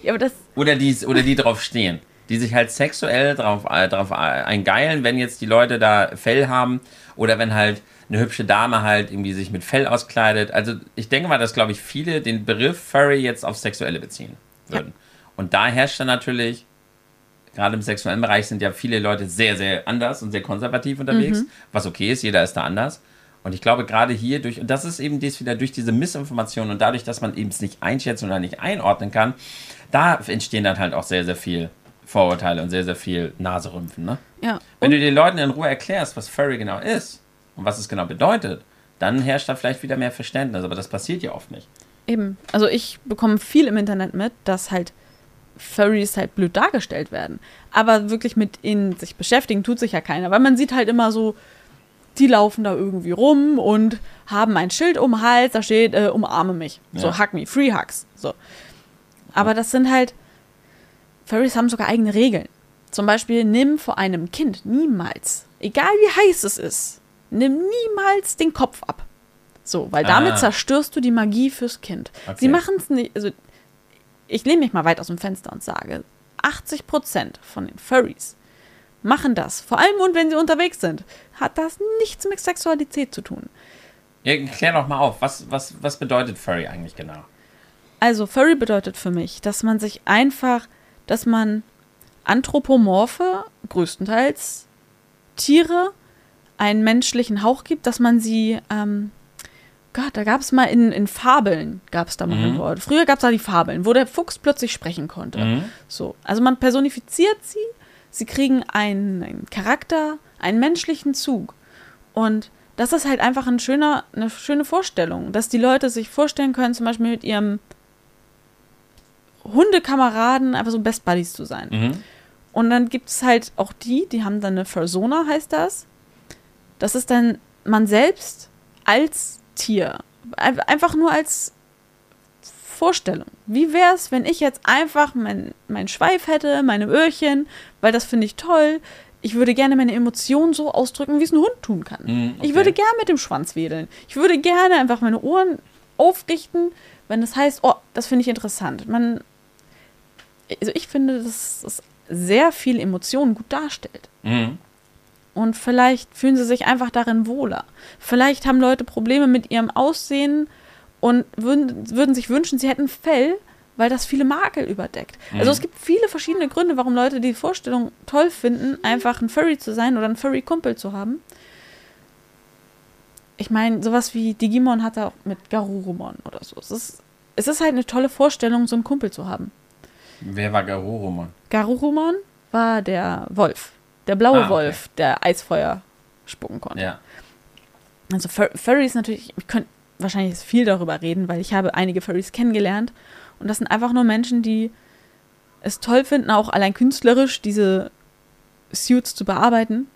Speaker 2: Ja, aber das,
Speaker 1: Oder die, oder die drauf stehen. Die sich halt sexuell drauf, äh, drauf äh, eingeilen, wenn jetzt die Leute da Fell haben. Oder wenn halt eine hübsche Dame halt irgendwie sich mit Fell auskleidet. Also ich denke mal, dass, glaube ich, viele den Begriff Furry jetzt auf Sexuelle beziehen würden. Und da herrscht dann natürlich, gerade im sexuellen Bereich sind ja viele Leute sehr, sehr anders und sehr konservativ unterwegs, was okay ist, jeder ist da anders. Und ich glaube, gerade hier durch, und das ist eben dies wieder durch diese Missinformation und dadurch, dass man eben es nicht einschätzen oder nicht einordnen kann, da entstehen dann halt auch sehr, sehr viel Vorurteile und sehr, sehr viel Naserümpfen. Ne?
Speaker 2: ja.
Speaker 1: Wenn du den Leuten in Ruhe erklärst, was Furry genau ist und was es genau bedeutet, dann herrscht da vielleicht wieder mehr Verständnis. Aber das passiert ja oft nicht.
Speaker 2: eben. Also ich bekomme viel im Internet mit, dass halt Furries halt blöd dargestellt werden. Aber wirklich mit ihnen sich beschäftigen tut sich ja keiner. Weil man sieht halt immer so, die laufen da irgendwie rum und haben ein Schild um den Hals, da steht, äh, umarme mich. So,
Speaker 1: Ja.
Speaker 2: hug me, free hugs. So. Aber das sind halt, Furries haben sogar eigene Regeln. Zum Beispiel, nimm vor einem Kind niemals, egal wie heiß es ist, nimm niemals den Kopf ab. So, weil damit
Speaker 1: Ah.
Speaker 2: zerstörst du die Magie fürs Kind.
Speaker 1: Okay.
Speaker 2: Sie machen es nicht, also ich lehne mich mal weit aus dem Fenster und sage, 80% von den Furries machen das, vor allem und wenn sie unterwegs sind, hat das nichts mit Sexualität zu tun.
Speaker 1: Ja, klär doch mal auf, was, was, was bedeutet Furry eigentlich genau?
Speaker 2: Also Furry bedeutet für mich, dass man sich einfach, dass man anthropomorphe, größtenteils Tiere, einen menschlichen Hauch gibt, dass man sie, ähm, Gott, da gab es mal in, in Fabeln, gab es da mal ein Wort. Früher gab es da die Fabeln, wo der Fuchs plötzlich sprechen konnte.
Speaker 1: Mhm.
Speaker 2: So, also man personifiziert sie, sie kriegen einen, einen Charakter, einen menschlichen Zug. Und das ist halt einfach ein schöner, eine schöne Vorstellung, dass die Leute sich vorstellen können, zum Beispiel mit ihrem Hundekameraden einfach so Best Buddies zu sein.
Speaker 1: Mhm.
Speaker 2: Und dann gibt es halt auch die, die haben dann eine Persona, heißt das. Das ist dann man selbst als Tier. Ein- Einfach nur als Vorstellung. Wie wäre es, wenn ich jetzt einfach mein, mein Schweif hätte, meine Öhrchen, weil das finde ich toll. Ich würde gerne meine Emotionen so ausdrücken, wie es ein Hund tun kann.
Speaker 1: Mhm, okay.
Speaker 2: Ich würde gerne mit dem Schwanz wedeln. Ich würde gerne einfach meine Ohren aufrichten, wenn es heißt, oh, das finde ich interessant. Man, also ich finde, dass es sehr viel Emotionen gut darstellt.
Speaker 1: Mhm.
Speaker 2: Und vielleicht fühlen sie sich einfach darin wohler. Vielleicht haben Leute Probleme mit ihrem Aussehen und würden, würden sich wünschen, sie hätten Fell, weil das viele Makel überdeckt. Also es gibt viele verschiedene Gründe, warum Leute die Vorstellung toll finden, einfach ein Furry zu sein oder einen Furry-Kumpel zu haben. Ich meine, sowas wie Digimon hat er auch mit Garurumon oder so. Es ist, es ist halt eine tolle Vorstellung, so einen Kumpel zu haben.
Speaker 1: Wer war Garurumon?
Speaker 2: Garurumon war der Wolf. Der blaue
Speaker 1: Ah, okay.
Speaker 2: Wolf, der Eisfeuer spucken konnte.
Speaker 1: Ja.
Speaker 2: Also Fur Furries natürlich, ich könnte wahrscheinlich viel darüber reden, weil ich habe einige Furries kennengelernt. Und das sind einfach nur Menschen, die es toll finden, auch allein künstlerisch diese Suits zu bearbeiten.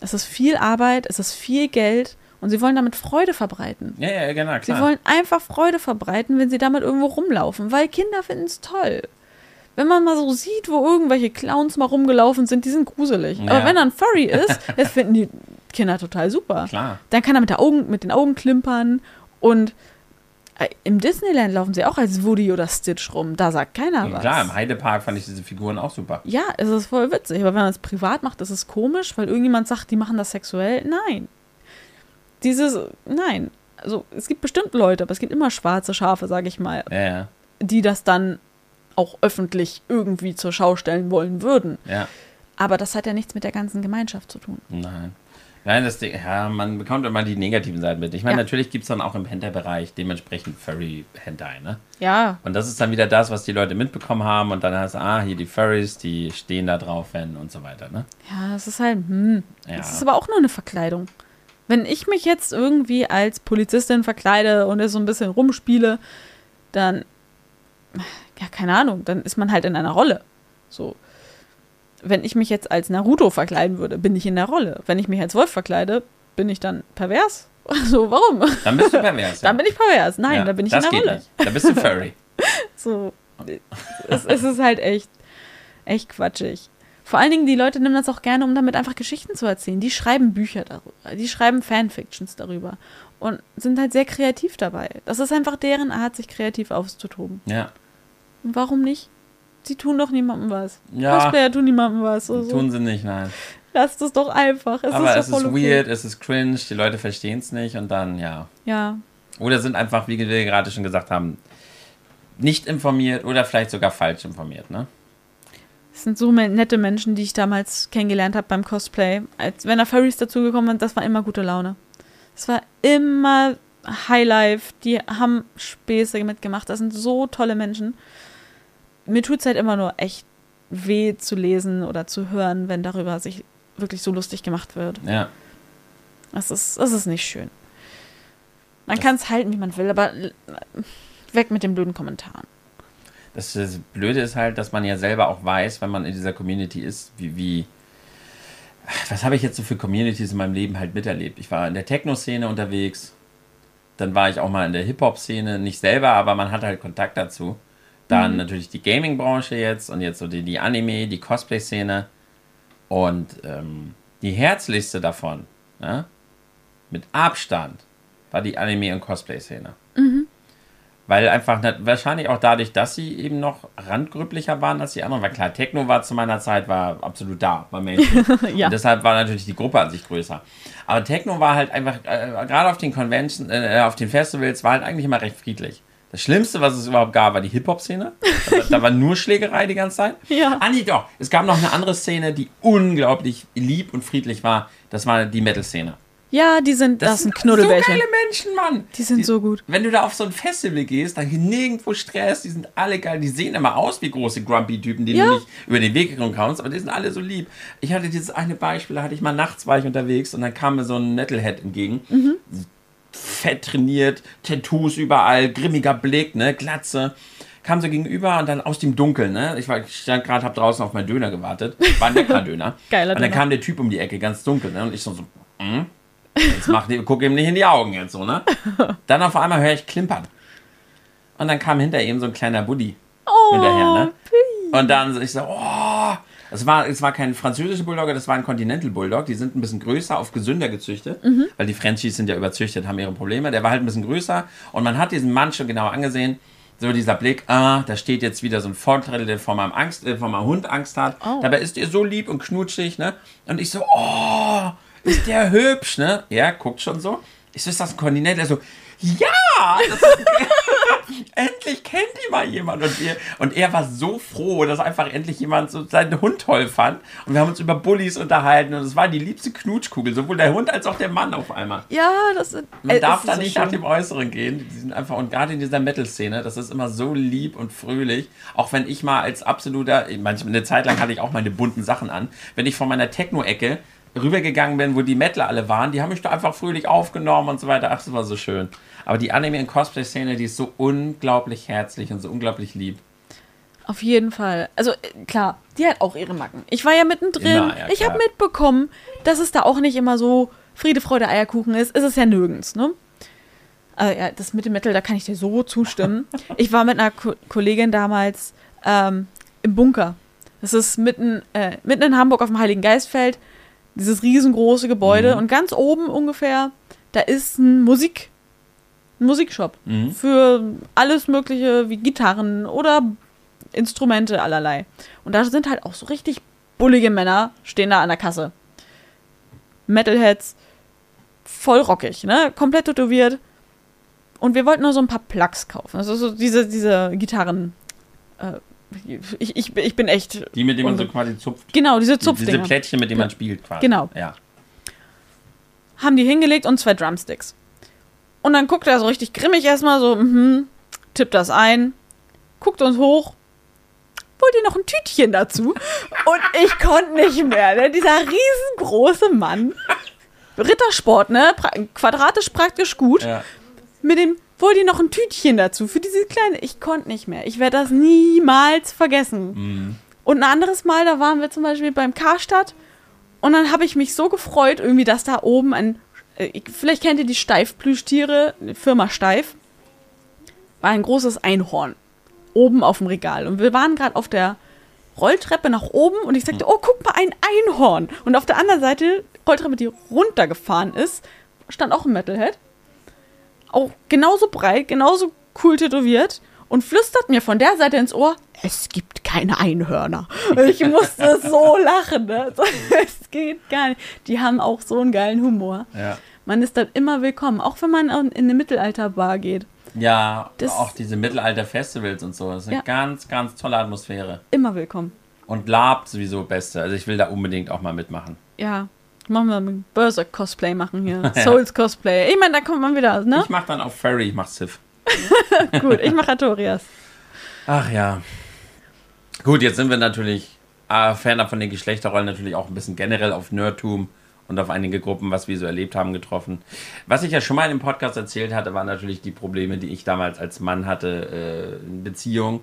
Speaker 2: Es ist viel Arbeit, es ist viel Geld und sie wollen damit Freude verbreiten.
Speaker 1: Ja, ja, genau,
Speaker 2: Sie
Speaker 1: klar.
Speaker 2: wollen einfach Freude verbreiten, wenn sie damit irgendwo rumlaufen, weil Kinder finden es toll. Wenn man mal so sieht, wo irgendwelche Clowns mal rumgelaufen sind, die sind gruselig.
Speaker 1: Ja.
Speaker 2: Aber wenn er ein Furry ist, das finden die Kinder total super.
Speaker 1: Klar.
Speaker 2: Dann kann er mit, der Augen, mit den Augen klimpern und äh, im Disneyland laufen sie auch als Woody oder Stitch rum. Da sagt keiner was.
Speaker 1: Klar, im Heidepark fand ich diese Figuren auch super.
Speaker 2: Ja, es ist voll witzig. Aber wenn man es privat macht, ist es komisch, weil irgendjemand sagt, die machen das sexuell. Nein. Dieses, nein. Also es gibt bestimmt Leute, aber es gibt immer schwarze Schafe, sage ich mal,
Speaker 1: Ja, ja.
Speaker 2: die das dann auch öffentlich irgendwie zur Schau stellen wollen würden.
Speaker 1: Ja.
Speaker 2: Aber das hat ja nichts mit der ganzen Gemeinschaft zu tun.
Speaker 1: Nein. Nein, das Ding, ja, man bekommt immer die negativen Seiten mit. Ich meine,
Speaker 2: Ja.
Speaker 1: natürlich gibt es dann auch im Hentai-Bereich dementsprechend Furry-Hentai, ne?
Speaker 2: Ja,
Speaker 1: Und das ist dann wieder das, was die Leute mitbekommen haben und dann heißt, ah, hier die Furries, die stehen da drauf, wenn und so weiter, ne?
Speaker 2: ja, es ist halt, hm.
Speaker 1: Ja.
Speaker 2: Es ist aber auch nur eine Verkleidung. Wenn ich mich jetzt irgendwie als Polizistin verkleide und so ein bisschen rumspiele, dann, ja, keine Ahnung, dann ist man halt in einer Rolle. So. Wenn ich mich jetzt als Naruto verkleiden würde, bin ich in der Rolle. Wenn ich mich als Wolf verkleide, bin ich dann pervers? Also, warum?
Speaker 1: Dann bist du pervers.
Speaker 2: Dann bin ich pervers. Nein,
Speaker 1: ja.
Speaker 2: da bin ich
Speaker 1: das
Speaker 2: in der
Speaker 1: geht
Speaker 2: Rolle.
Speaker 1: Nicht. Da bist du Furry.
Speaker 2: So, es, es ist halt echt, echt quatschig. Vor allen Dingen, die Leute nehmen das auch gerne, um damit einfach Geschichten zu erzählen. Die schreiben Bücher darüber, die schreiben Fanfictions darüber und sind halt sehr kreativ dabei. Das ist einfach deren Art, sich kreativ auszutoben.
Speaker 1: Ja.
Speaker 2: Warum nicht? Sie tun doch niemandem was.
Speaker 1: Ja.
Speaker 2: Cosplayer tun niemandem was. Also.
Speaker 1: Tun sie nicht, nein.
Speaker 2: Lasst es doch einfach. Es
Speaker 1: Aber
Speaker 2: ist
Speaker 1: es ist
Speaker 2: okay.
Speaker 1: weird, es ist cringe, die Leute verstehen es nicht und dann, ja.
Speaker 2: Ja,
Speaker 1: Oder sind einfach, wie wir gerade schon gesagt haben, nicht informiert oder vielleicht sogar falsch informiert, ne?
Speaker 2: es sind so nette Menschen, die ich damals kennengelernt habe beim Cosplay. Als wenn da Furries dazugekommen sind, das war immer gute Laune. Es war immer Highlife. Die haben Späße mitgemacht. Das sind so tolle Menschen. Mir tut es halt immer nur echt weh zu lesen oder zu hören, wenn darüber sich wirklich so lustig gemacht wird.
Speaker 1: Ja.
Speaker 2: Das ist, das ist nicht schön. Man kann es halten, wie man will, aber weg mit den blöden Kommentaren.
Speaker 1: Das, das Blöde ist halt, dass man ja selber auch weiß, wenn man in dieser Community ist, wie, wie was habe ich jetzt so für Communities in meinem Leben halt miterlebt? Ich war in der Techno-Szene unterwegs, dann war ich auch mal in der Hip-Hop-Szene, nicht selber, aber man hat halt Kontakt dazu. Dann natürlich die Gaming-Branche jetzt und jetzt so die, die Anime, die Cosplay-Szene und ähm, die herzlichste davon, ne? mit Abstand, war die Anime- und Cosplay-Szene. Weil einfach wahrscheinlich auch dadurch, dass sie eben noch randgrüpplicher waren als die anderen. Weil klar, Techno war zu meiner Zeit war absolut da, war Mainstream.
Speaker 2: Ja.
Speaker 1: Und deshalb war natürlich die Gruppe an sich größer. Aber Techno war halt einfach, äh, gerade auf den Conventions, äh, auf den Festivals, war halt eigentlich immer recht friedlich. Das Schlimmste, was es überhaupt gab, war die Hip-Hop-Szene. Da, da war nur Schlägerei die ganze Zeit.
Speaker 2: Ja.
Speaker 1: Ah, nee, doch. Es gab noch eine andere Szene, die unglaublich lieb und friedlich war. Das war die Metal-Szene.
Speaker 2: Ja, die sind, das, sind Knuddelbärchen.
Speaker 1: So geile Menschen, Mann.
Speaker 2: Die sind so gut.
Speaker 1: Wenn du da auf so ein Festival gehst, dann nirgendwo Stress, die sind alle geil, die sehen immer aus wie große Grumpy-Typen, die
Speaker 2: Ja.
Speaker 1: du nicht über den Weg gekommen kommst, aber die sind alle so lieb. Ich hatte dieses eine Beispiel, da hatte ich mal nachts war ich unterwegs und dann kam mir so ein Metalhead entgegen.
Speaker 2: Mhm.
Speaker 1: Fett trainiert, Tattoos überall, grimmiger Blick, ne, Glatze. Kam so gegenüber und dann aus dem Dunkeln, ne? Ich, war, ich stand gerade, hab draußen auf meinen Döner gewartet. War ein leckerer Döner.
Speaker 2: Geiler
Speaker 1: Und dann
Speaker 2: Döner.
Speaker 1: kam der Typ um die Ecke, ganz dunkel, ne? Und ich so, so hm? Jetzt mach, guck ihm nicht in die Augen jetzt so, ne? Dann auf einmal höre ich klimpern. Und dann kam hinter ihm so ein kleiner Buddy
Speaker 2: Oh,
Speaker 1: hinterher, ne? Und dann so, ich so, oh. Es war, es war kein französischer Bulldog, das war ein Continental Bulldog. Die sind ein bisschen größer, auf gesünder gezüchtet. Weil die Frenchies sind ja überzüchtet, haben ihre Probleme. Der war halt ein bisschen größer. Und man hat diesen Mann schon genau angesehen. So dieser Blick, ah, da steht jetzt wieder so ein Vorteil, der vor meinem, Angst, äh, vor meinem Hund Angst hat.
Speaker 2: Oh.
Speaker 1: Dabei ist er so lieb und knutschig, ne? Und ich so, oh, ist der hübsch, ne? Ja, guckt schon so. Ich so, ist das ein Continental? Er so, ja! Ist, endlich kennt die mal jemand. Und, wir, und er war so froh, dass einfach endlich jemand so seinen Hund toll fand. Und wir haben uns über Bullies unterhalten. Und es war die liebste Knutschkugel, sowohl der Hund als auch der Mann auf einmal.
Speaker 2: Ja, das sind.
Speaker 1: Man
Speaker 2: äh,
Speaker 1: darf da
Speaker 2: so
Speaker 1: nicht
Speaker 2: schön.
Speaker 1: nach dem Äußeren gehen. Die sind einfach, und gerade in dieser Metal-Szene, das ist immer so lieb und fröhlich. Auch wenn ich mal als absoluter, manchmal eine Zeit lang hatte ich auch meine bunten Sachen an. Wenn ich von meiner Techno-Ecke rübergegangen bin, wo die Mettler alle waren, die haben mich da einfach fröhlich aufgenommen und so weiter. Ach, das war so schön. Aber die Anime- und Cosplay-Szene, die ist so unglaublich herzlich und so unglaublich lieb.
Speaker 2: Auf jeden Fall. Also äh, klar, die hat auch ihre Macken. Ich war ja mittendrin.
Speaker 1: Immer, ja,
Speaker 2: ich habe mitbekommen, dass es da auch nicht immer so Friede, Freude, Eierkuchen ist. Ist es ja nirgends, ne? Äh, ja, das mit dem Metal, da kann ich dir so zustimmen. ich war mit einer Ko Kollegin damals ähm, im Bunker. Das ist mitten, äh, mitten in Hamburg auf dem Heiligen Geistfeld. Dieses riesengroße Gebäude.
Speaker 1: Mhm.
Speaker 2: Und ganz oben ungefähr, da ist ein Musik, Musikshop.
Speaker 1: Mhm.
Speaker 2: Für alles Mögliche wie Gitarren oder Instrumente allerlei. Und da sind halt auch so richtig bullige Männer, stehen da an der Kasse. Metalheads, voll rockig, ne? Komplett tätowiert. Und wir wollten nur so ein paar Plugs kaufen. Also so diese, diese Gitarren. Äh, ich, ich, ich bin echt.
Speaker 1: Die, mit denen man so quasi zupft.
Speaker 2: Genau, diese
Speaker 1: Diese
Speaker 2: Zupfdinger.
Speaker 1: Plättchen, mit denen man spielt quasi.
Speaker 2: Genau.
Speaker 1: Ja.
Speaker 2: haben die hingelegt und zwei Drumsticks. Und dann guckt er so richtig grimmig erstmal so, mhm, tippt das ein, guckt uns hoch. Wollt ihr noch ein Tütchen dazu? Und ich konnte nicht mehr, ne? Dieser riesengroße Mann. Rittersport, ne? Pra quadratisch praktisch gut.
Speaker 1: ja.
Speaker 2: Mit dem, wollt ihr noch ein Tütchen dazu? Für diese kleine. Ich konnte nicht mehr. Ich werde das niemals vergessen.
Speaker 1: Mhm.
Speaker 2: Und ein anderes Mal, da waren wir zum Beispiel beim Karstadt und dann habe ich mich so gefreut, irgendwie, dass da oben ein, äh, vielleicht kennt ihr die Steifplüschtiere, Firma Steif, war ein großes Einhorn oben auf dem Regal. Und wir waren gerade auf der Rolltreppe nach oben und ich sagte, oh, guck mal, ein Einhorn. Und auf der anderen Seite, Rolltreppe, die runtergefahren ist, stand auch ein Metalhead. Auch genauso breit, genauso cool tätowiert und flüstert mir von der Seite ins Ohr, es gibt keine Einhörner. Ich musste so lachen. Ne? Es geht gar nicht. Die haben auch so einen geilen Humor.
Speaker 1: Ja.
Speaker 2: Man ist dann immer willkommen, auch wenn man in eine Mittelalterbar geht.
Speaker 1: Ja,
Speaker 2: Das-
Speaker 1: auch diese Mittelalter-Festivals und so. Das ist eine
Speaker 2: Ja.
Speaker 1: ganz, ganz tolle Atmosphäre.
Speaker 2: Immer willkommen.
Speaker 1: Und Lab sowieso Beste. Also ich will da unbedingt auch mal mitmachen.
Speaker 2: Ja, machen wir ein Berserk-Cosplay machen hier. Souls-Cosplay. Ich meine, da kommt man wieder, ne?
Speaker 1: Ich mach dann auch Furry, ich mach Sif.
Speaker 2: Gut, ich mache Artorias.
Speaker 1: Ach ja. Gut, jetzt sind wir natürlich äh, ferner von den Geschlechterrollen natürlich auch ein bisschen generell auf Nerdtum und auf einige Gruppen, was wir so erlebt haben, getroffen. Was ich ja schon mal im Podcast erzählt hatte, waren natürlich die Probleme, die ich damals als Mann hatte äh, in Beziehung.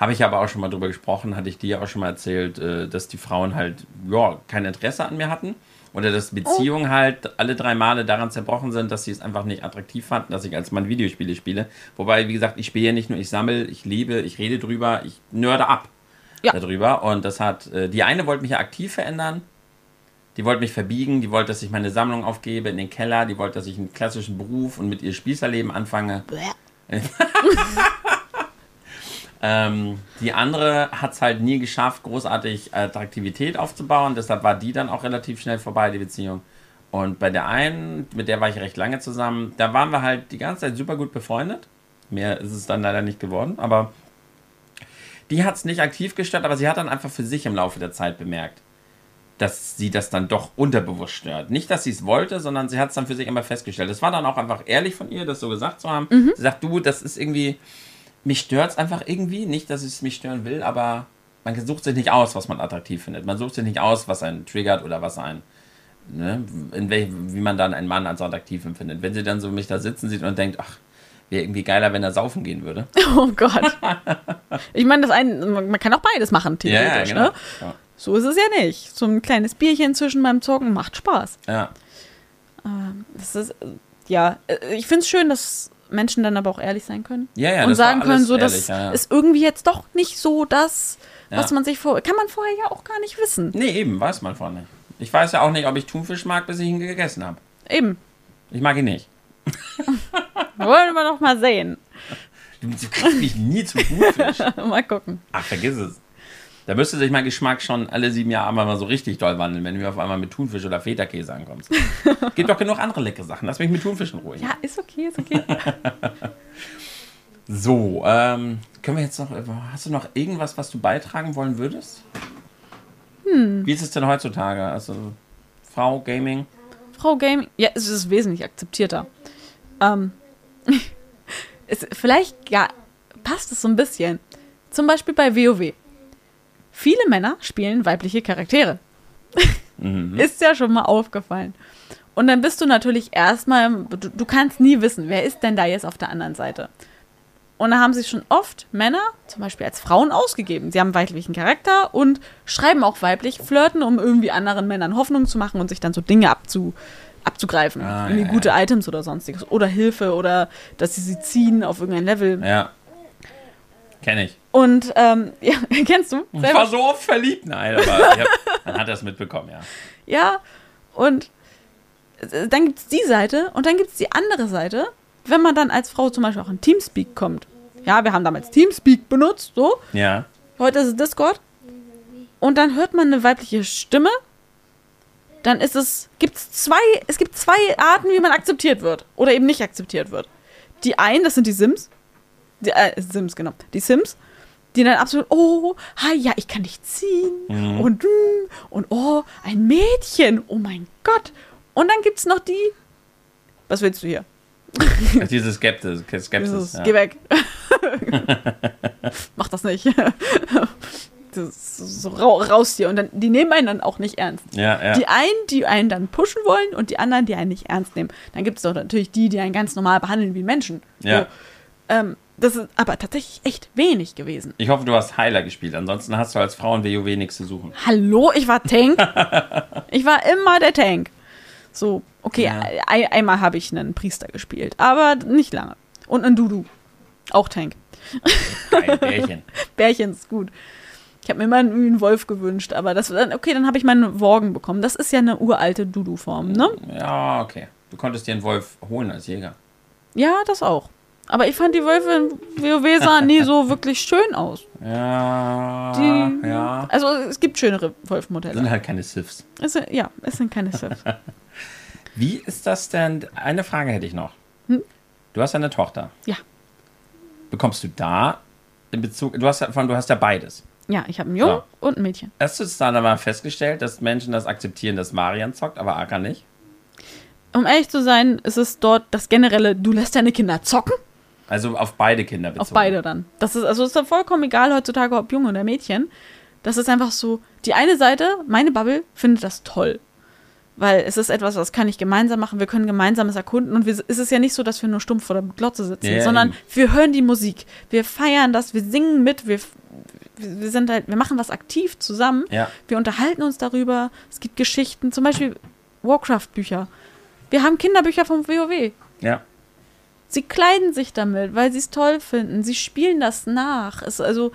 Speaker 1: Habe ich aber auch schon mal drüber gesprochen, hatte ich dir auch schon mal erzählt, äh, dass die Frauen halt ja, kein Interesse an mir hatten. Oder dass Beziehungen halt alle drei Male daran zerbrochen sind, dass sie es einfach nicht attraktiv fanden, dass ich als Mann Videospiele spiele. Wobei, wie gesagt, ich spiele ja nicht nur, ich sammle, ich liebe, ich rede drüber, ich nörde ab
Speaker 2: Ja.
Speaker 1: darüber. Und das hat, äh, die eine wollte mich ja aktiv verändern. Die wollte mich verbiegen, die wollte, dass ich meine Sammlung aufgebe in den Keller, die wollte, dass ich einen klassischen Beruf und mit ihr Spießerleben anfange. Ähm, die andere hat es halt nie geschafft, großartig Attraktivität aufzubauen. Deshalb war die dann auch relativ schnell vorbei, die Beziehung. Und bei der einen, mit der war ich recht lange zusammen, da waren wir halt die ganze Zeit super gut befreundet. Mehr ist es dann leider nicht geworden. Aber die hat es nicht aktiv gestört, aber sie hat dann einfach für sich im Laufe der Zeit bemerkt, dass sie das dann doch unterbewusst stört. Nicht, dass sie es wollte, sondern sie hat es dann für sich immer festgestellt. Das war dann auch einfach ehrlich von ihr, das so gesagt zu haben. Sie sagt, du, das ist irgendwie, mich stört es einfach irgendwie. Nicht, dass es mich stören will, aber man sucht sich nicht aus, was man attraktiv findet. Man sucht sich nicht aus, was einen triggert oder was einen, ne, in welch, wie man dann einen Mann als attraktiv empfindet. Wenn sie dann so mich da sitzen sieht und denkt, ach, wäre irgendwie geiler, wenn er saufen gehen würde.
Speaker 2: Oh Gott. Ich meine, das man kann auch beides machen, theoretisch, ne?
Speaker 1: Ja,
Speaker 2: So ist es ja nicht. So ein kleines Bierchen zwischen beim Zocken macht Spaß.
Speaker 1: ja.
Speaker 2: Das ist, ja, äh, ich finde es schön, dass Menschen dann aber auch ehrlich sein können.
Speaker 1: Ja, ja,
Speaker 2: und sagen können, so, das
Speaker 1: ja, ja.
Speaker 2: ist irgendwie jetzt doch nicht so das, was
Speaker 1: Ja.
Speaker 2: man sich vor. Kann man vorher ja auch gar nicht wissen.
Speaker 1: Nee, eben, weiß man vorher nicht. Ich weiß ja auch nicht, ob ich Thunfisch mag, bis ich ihn gegessen habe.
Speaker 2: Eben.
Speaker 1: Ich mag ihn nicht.
Speaker 2: Wollen wir doch mal sehen.
Speaker 1: Du, du kriegst mich nie zu Thunfisch.
Speaker 2: mal gucken.
Speaker 1: Ach, vergiss es. Da müsste sich mein Geschmack schon alle sieben Jahre einmal mal so richtig doll wandeln, wenn du mir auf einmal mit Thunfisch oder Feta-Käse ankommst. Gibt doch genug andere leckere Sachen. Lass mich mit Thunfisch in Ruhe.
Speaker 2: Ja, ist okay, ist okay.
Speaker 1: So, ähm, können wir jetzt noch, hast du noch irgendwas, was du beitragen wollen würdest? Wie ist es denn heutzutage? Also, Frau, Gaming?
Speaker 2: Frau Gaming, ja, es ist wesentlich akzeptierter. Ähm, es, vielleicht, ja, passt es so ein bisschen. Zum Beispiel bei WoW. Viele Männer spielen weibliche Charaktere. Ist ja schon mal aufgefallen. Und dann bist du natürlich erstmal, du, du kannst nie wissen, wer ist denn da jetzt auf der anderen Seite. Und da haben sich schon oft Männer, zum Beispiel als Frauen, ausgegeben. Sie haben weiblichen Charakter und schreiben auch weiblich, flirten, um irgendwie anderen Männern Hoffnung zu machen und sich dann so Dinge abzu, abzugreifen.
Speaker 1: Ah,
Speaker 2: irgendwie
Speaker 1: ja,
Speaker 2: gute
Speaker 1: ja.
Speaker 2: Items oder sonstiges. Oder Hilfe oder dass sie sie ziehen auf irgendein Level.
Speaker 1: Ja. Kenn ich.
Speaker 2: Und, ähm, ja, kennst du?
Speaker 1: Ich war so oft verliebt. Nein, aber hab, man hat das mitbekommen, ja.
Speaker 2: Ja, und äh, dann gibt es die Seite und dann gibt es die andere Seite, wenn man dann als Frau zum Beispiel auch in Teamspeak kommt. Ja, wir haben damals Teamspeak benutzt, so.
Speaker 1: Ja.
Speaker 2: Heute ist es Discord. Und dann hört man eine weibliche Stimme. Dann ist es, gibt's zwei, es gibt zwei Arten, wie man akzeptiert wird oder eben nicht akzeptiert wird. Die einen, das sind die Sims. Die, äh, Sims, genau. Die Sims, die dann absolut, oh, hi, ja, ich kann dich ziehen.
Speaker 1: Mhm.
Speaker 2: Und, mm, und oh, ein Mädchen. Oh mein Gott. Und dann gibt's noch die, was willst du hier?
Speaker 1: Diese Skepsis. Skepsis ja.
Speaker 2: Geh weg. Mach das nicht. Das so rau raus hier. Und dann, die nehmen einen dann auch nicht ernst.
Speaker 1: Ja, ja.
Speaker 2: Die einen, die einen dann pushen wollen und die anderen, die einen nicht ernst nehmen. Dann gibt es doch natürlich die, die einen ganz normal behandeln wie Menschen.
Speaker 1: Ja.
Speaker 2: So, ähm, das ist aber tatsächlich echt wenig gewesen.
Speaker 1: Ich hoffe, du hast Heiler gespielt. Ansonsten hast du als Frau in WoW nichts zu suchen.
Speaker 2: Hallo, ich war Tank. ich war immer der Tank. So, okay,
Speaker 1: Ja.
Speaker 2: ein, einmal habe ich einen Priester gespielt, aber nicht lange. Und einen Dudu. Auch Tank.
Speaker 1: Geil, Bärchen.
Speaker 2: Bärchen ist gut. Ich habe mir immer einen Wolf gewünscht, aber das okay, dann habe ich meinen Worgen bekommen. Das ist ja eine uralte Dudu-Form, ne?
Speaker 1: Ja, okay. Du konntest dir einen Wolf holen als Jäger.
Speaker 2: Ja, das auch. Aber ich fand die Wölfe in WoW sahen nie so wirklich schön aus.
Speaker 1: Ja,
Speaker 2: Die,
Speaker 1: ja.
Speaker 2: Also es gibt schönere Wolfmodelle.
Speaker 1: sind halt keine Siths.
Speaker 2: Es ja, es sind keine Sith.
Speaker 1: Wie ist das denn? Eine Frage hätte ich noch.
Speaker 2: Hm?
Speaker 1: Du hast eine Tochter.
Speaker 2: Ja.
Speaker 1: Bekommst du da in Bezug, du hast ja, von- du hast ja beides.
Speaker 2: Ja, ich habe einen Jungen
Speaker 1: Ja.
Speaker 2: und ein Mädchen.
Speaker 1: Hast du es dann aber festgestellt, dass Menschen das akzeptieren, dass Marian zockt, aber Aka nicht?
Speaker 2: Um ehrlich zu sein, ist es dort das generelle, du lässt deine Kinder zocken?
Speaker 1: Also auf beide Kinder bezogen.
Speaker 2: Auf beide dann. Das ist, also ist dann vollkommen egal heutzutage, ob Junge oder Mädchen. Das ist einfach so, die eine Seite, meine Bubble, findet das toll. Weil es ist etwas, was kann ich gemeinsam machen, wir können gemeinsames erkunden und wir, es ist ja nicht so, dass wir nur stumpf vor der Glotze sitzen,
Speaker 1: Ja,
Speaker 2: sondern
Speaker 1: eben.
Speaker 2: wir hören die Musik, wir feiern das, wir singen mit, wir, wir wir sind halt, wir machen was aktiv zusammen,
Speaker 1: Ja,
Speaker 2: wir unterhalten uns darüber, es gibt Geschichten, zum Beispiel Warcraft-Bücher. Wir haben Kinderbücher vom WoW.
Speaker 1: ja.
Speaker 2: Sie kleiden sich damit, weil sie es toll finden. Sie spielen das nach. Es ist also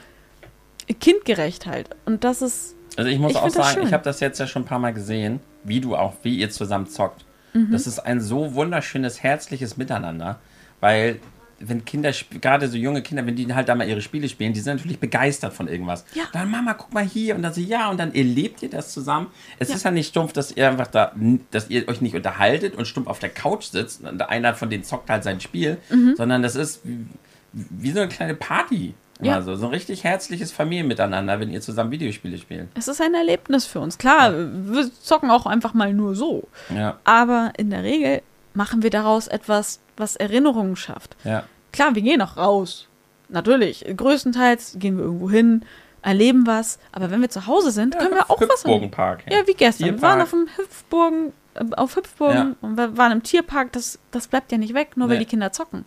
Speaker 2: kindgerecht halt. Und das ist.
Speaker 1: Also ich muss
Speaker 2: Ich
Speaker 1: auch sagen, ich habe das jetzt ja schon ein paar Mal gesehen, wie du auch, wie ihr zusammen zockt.
Speaker 2: Mhm.
Speaker 1: Das ist ein so wunderschönes, herzliches Miteinander, weil wenn Kinder, gerade so junge Kinder, wenn die halt da mal ihre Spiele spielen, die sind natürlich begeistert von irgendwas.
Speaker 2: Ja.
Speaker 1: Dann Mama, guck mal hier und dann sie ja und dann erlebt ihr das zusammen. Es
Speaker 2: Ja.
Speaker 1: ist ja nicht stumpf, dass ihr einfach da, dass ihr euch nicht unterhaltet und stumpf auf der Couch sitzt und einer von denen zockt halt sein Spiel,
Speaker 2: Mhm.
Speaker 1: sondern das ist wie, wie so eine kleine Party.
Speaker 2: Ja.
Speaker 1: Also so ein richtig herzliches Familienmiteinander, wenn ihr zusammen Videospiele spielt.
Speaker 2: Es ist ein Erlebnis für uns. Klar, wir zocken auch einfach mal nur so.
Speaker 1: Ja,
Speaker 2: Aber in der Regel machen wir daraus etwas, was Erinnerungen schafft.
Speaker 1: ja.
Speaker 2: Klar, wir gehen auch raus. Natürlich. Größtenteils gehen wir irgendwo hin, erleben was. Aber wenn wir zu Hause sind, können wir auch was erleben.
Speaker 1: Hüpfburgenpark.
Speaker 2: Ja, wie gestern. Wir
Speaker 1: Tierpark.
Speaker 2: waren auf dem Hüpfburgen, äh, auf Hüpfburgen
Speaker 1: Ja.
Speaker 2: und wir waren im Tierpark. Das, das bleibt ja nicht weg, nur weil
Speaker 1: Nee.
Speaker 2: die Kinder zocken.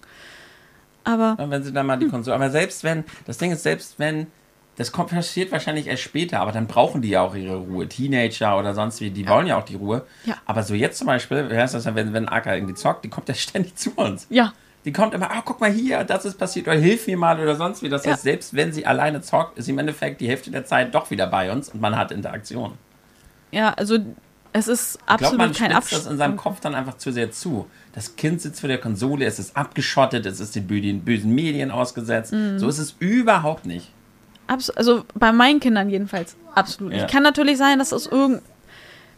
Speaker 2: Aber
Speaker 1: Und wenn sie dann mal die Konsole. Aber selbst wenn, das Ding ist, selbst wenn, das kommt, passiert wahrscheinlich erst später, aber dann brauchen die ja auch ihre Ruhe. Teenager oder sonst wie, die wollen ja auch die Ruhe.
Speaker 2: Ja.
Speaker 1: Aber so jetzt zum Beispiel, wie heißt das wenn, wenn Aka irgendwie zockt, die kommt ja ständig zu uns.
Speaker 2: ja,
Speaker 1: Die kommt immer, ah, guck mal hier, das ist passiert, oder hilf mir mal oder sonst wie. Das
Speaker 2: Ja.
Speaker 1: heißt, selbst wenn sie alleine zockt, ist sie im Endeffekt die Hälfte der Zeit doch wieder bei uns und man hat Interaktion.
Speaker 2: ja, also es ist
Speaker 1: Ich glaube,
Speaker 2: absolut
Speaker 1: man
Speaker 2: kein
Speaker 1: spitzt das
Speaker 2: Abstand.
Speaker 1: in seinem Kopf dann einfach zu sehr zu. Das Kind sitzt vor der Konsole, es ist abgeschottet, es ist den bösen, bösen Medien ausgesetzt.
Speaker 2: Mhm.
Speaker 1: So ist es überhaupt nicht.
Speaker 2: Abs also bei meinen Kindern jedenfalls absolut.
Speaker 1: Ja.
Speaker 2: nicht. Kann natürlich sein, dass aus irgend.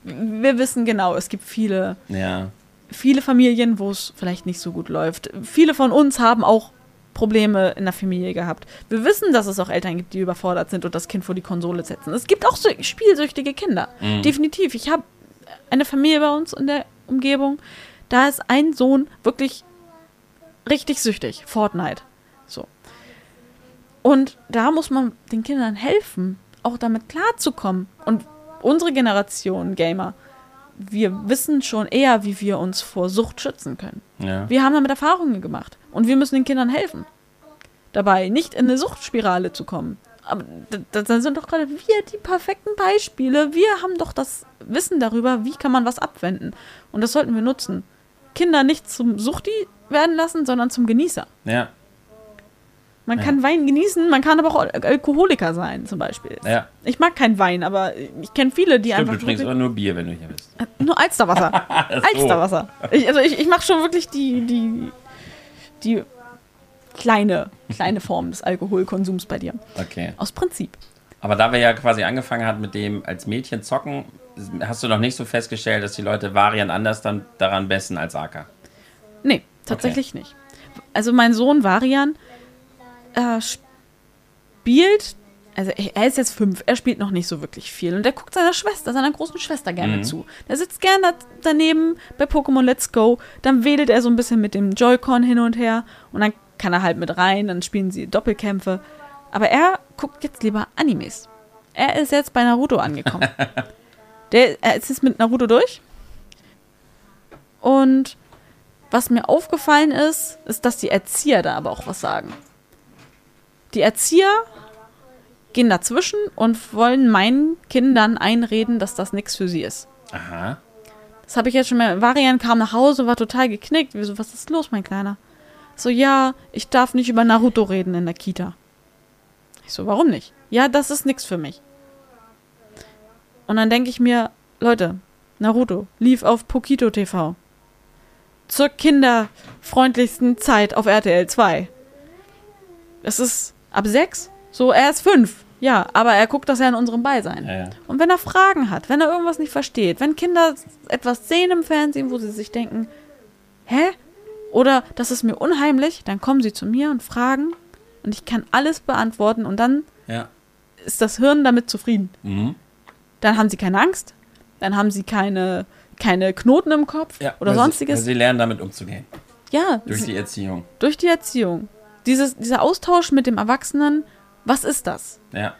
Speaker 2: Wir wissen genau, es gibt viele,
Speaker 1: Ja.
Speaker 2: viele Familien, wo es vielleicht nicht so gut läuft. Viele von uns haben auch Probleme in der Familie gehabt. Wir wissen, dass es auch Eltern gibt, die überfordert sind und das Kind vor die Konsole setzen. Es gibt auch so spielsüchtige Kinder.
Speaker 1: Mhm.
Speaker 2: Definitiv. Ich habe eine Familie bei uns in der Umgebung. Da ist ein Sohn wirklich richtig süchtig. Fortnite. Und da muss man den Kindern helfen, auch damit klarzukommen. Und unsere Generation Gamer, wir wissen schon eher, wie wir uns vor Sucht schützen können.
Speaker 1: ja.
Speaker 2: Wir haben damit Erfahrungen gemacht und wir müssen den Kindern helfen. Dabei nicht in eine Suchtspirale zu kommen. Aber da, da sind doch gerade wir die perfekten Beispiele. Wir haben doch das Wissen darüber, wie kann man was abwenden. Und das sollten wir nutzen. Kinder nicht zum Suchti werden lassen, sondern zum Genießer.
Speaker 1: Ja.
Speaker 2: Man
Speaker 1: Ja.
Speaker 2: kann Wein genießen, man kann aber auch Al- Alkoholiker sein, zum Beispiel.
Speaker 1: Ja.
Speaker 2: Ich mag keinen Wein, aber ich kenne viele, die
Speaker 1: Stimmt,
Speaker 2: einfach
Speaker 1: du trinkst aber nur Bier, wenn du hier bist.
Speaker 2: nur Alsterwasser.
Speaker 1: So.
Speaker 2: Alsterwasser. Ich, also ich, ich mache schon wirklich die, die, die kleine, kleine Form des Alkoholkonsums bei dir.
Speaker 1: Okay.
Speaker 2: Aus Prinzip.
Speaker 1: Aber da wir ja quasi angefangen hatten mit dem als Mädchen zocken, hast du noch nicht so festgestellt, dass die Leute Variant anders dann daran messen als Aka.
Speaker 2: Nee, tatsächlich nicht. Also mein Sohn Varian äh, spielt, also er ist jetzt fünf, er spielt noch nicht so wirklich viel und er guckt seiner Schwester, seiner großen Schwester gerne
Speaker 1: Mhm.
Speaker 2: zu. Der sitzt gerne da, daneben bei Pokémon Let's Go, dann wedelt er so ein bisschen mit dem Joy-Con hin und her und dann kann er halt mit rein, dann spielen sie Doppelkämpfe. Aber er guckt jetzt lieber Animes. Er ist jetzt bei Naruto angekommen. Der, er ist jetzt mit Naruto durch. Und was mir aufgefallen ist, ist, dass die Erzieher da aber auch was sagen. Die Erzieher gehen dazwischen und wollen meinen Kindern einreden, dass das nichts für sie ist.
Speaker 1: Aha.
Speaker 2: Das habe ich jetzt schon mal. Varian kam nach Hause, war total geknickt. Wieso, was ist los, mein Kleiner? So, ja, ich darf nicht über Naruto reden in der Kita. Ich so, warum nicht? Ja, das ist nichts für mich. Und dann denke ich mir, Leute, Naruto lief auf Pokito TV. Zur kinderfreundlichsten Zeit auf RTL 2. Es ist ab sechs, so er ist fünf. Ja, aber er guckt das ja in unserem Beisein.
Speaker 1: Ja, ja.
Speaker 2: Und wenn er Fragen hat, wenn er irgendwas nicht versteht, wenn Kinder etwas sehen im Fernsehen, wo sie sich denken, hä? Oder das ist mir unheimlich, dann kommen sie zu mir und fragen und ich kann alles beantworten und dann
Speaker 1: ja.
Speaker 2: ist das Hirn damit zufrieden.
Speaker 1: Mhm.
Speaker 2: Dann haben sie keine Angst, dann haben sie keine, keine Knoten im Kopf oder sonstiges.
Speaker 1: Sie, sie lernen damit umzugehen.
Speaker 2: ja,
Speaker 1: Durch die Erziehung.
Speaker 2: durch die Erziehung. Dieses, dieser Austausch mit dem Erwachsenen, was ist das?
Speaker 1: Ja.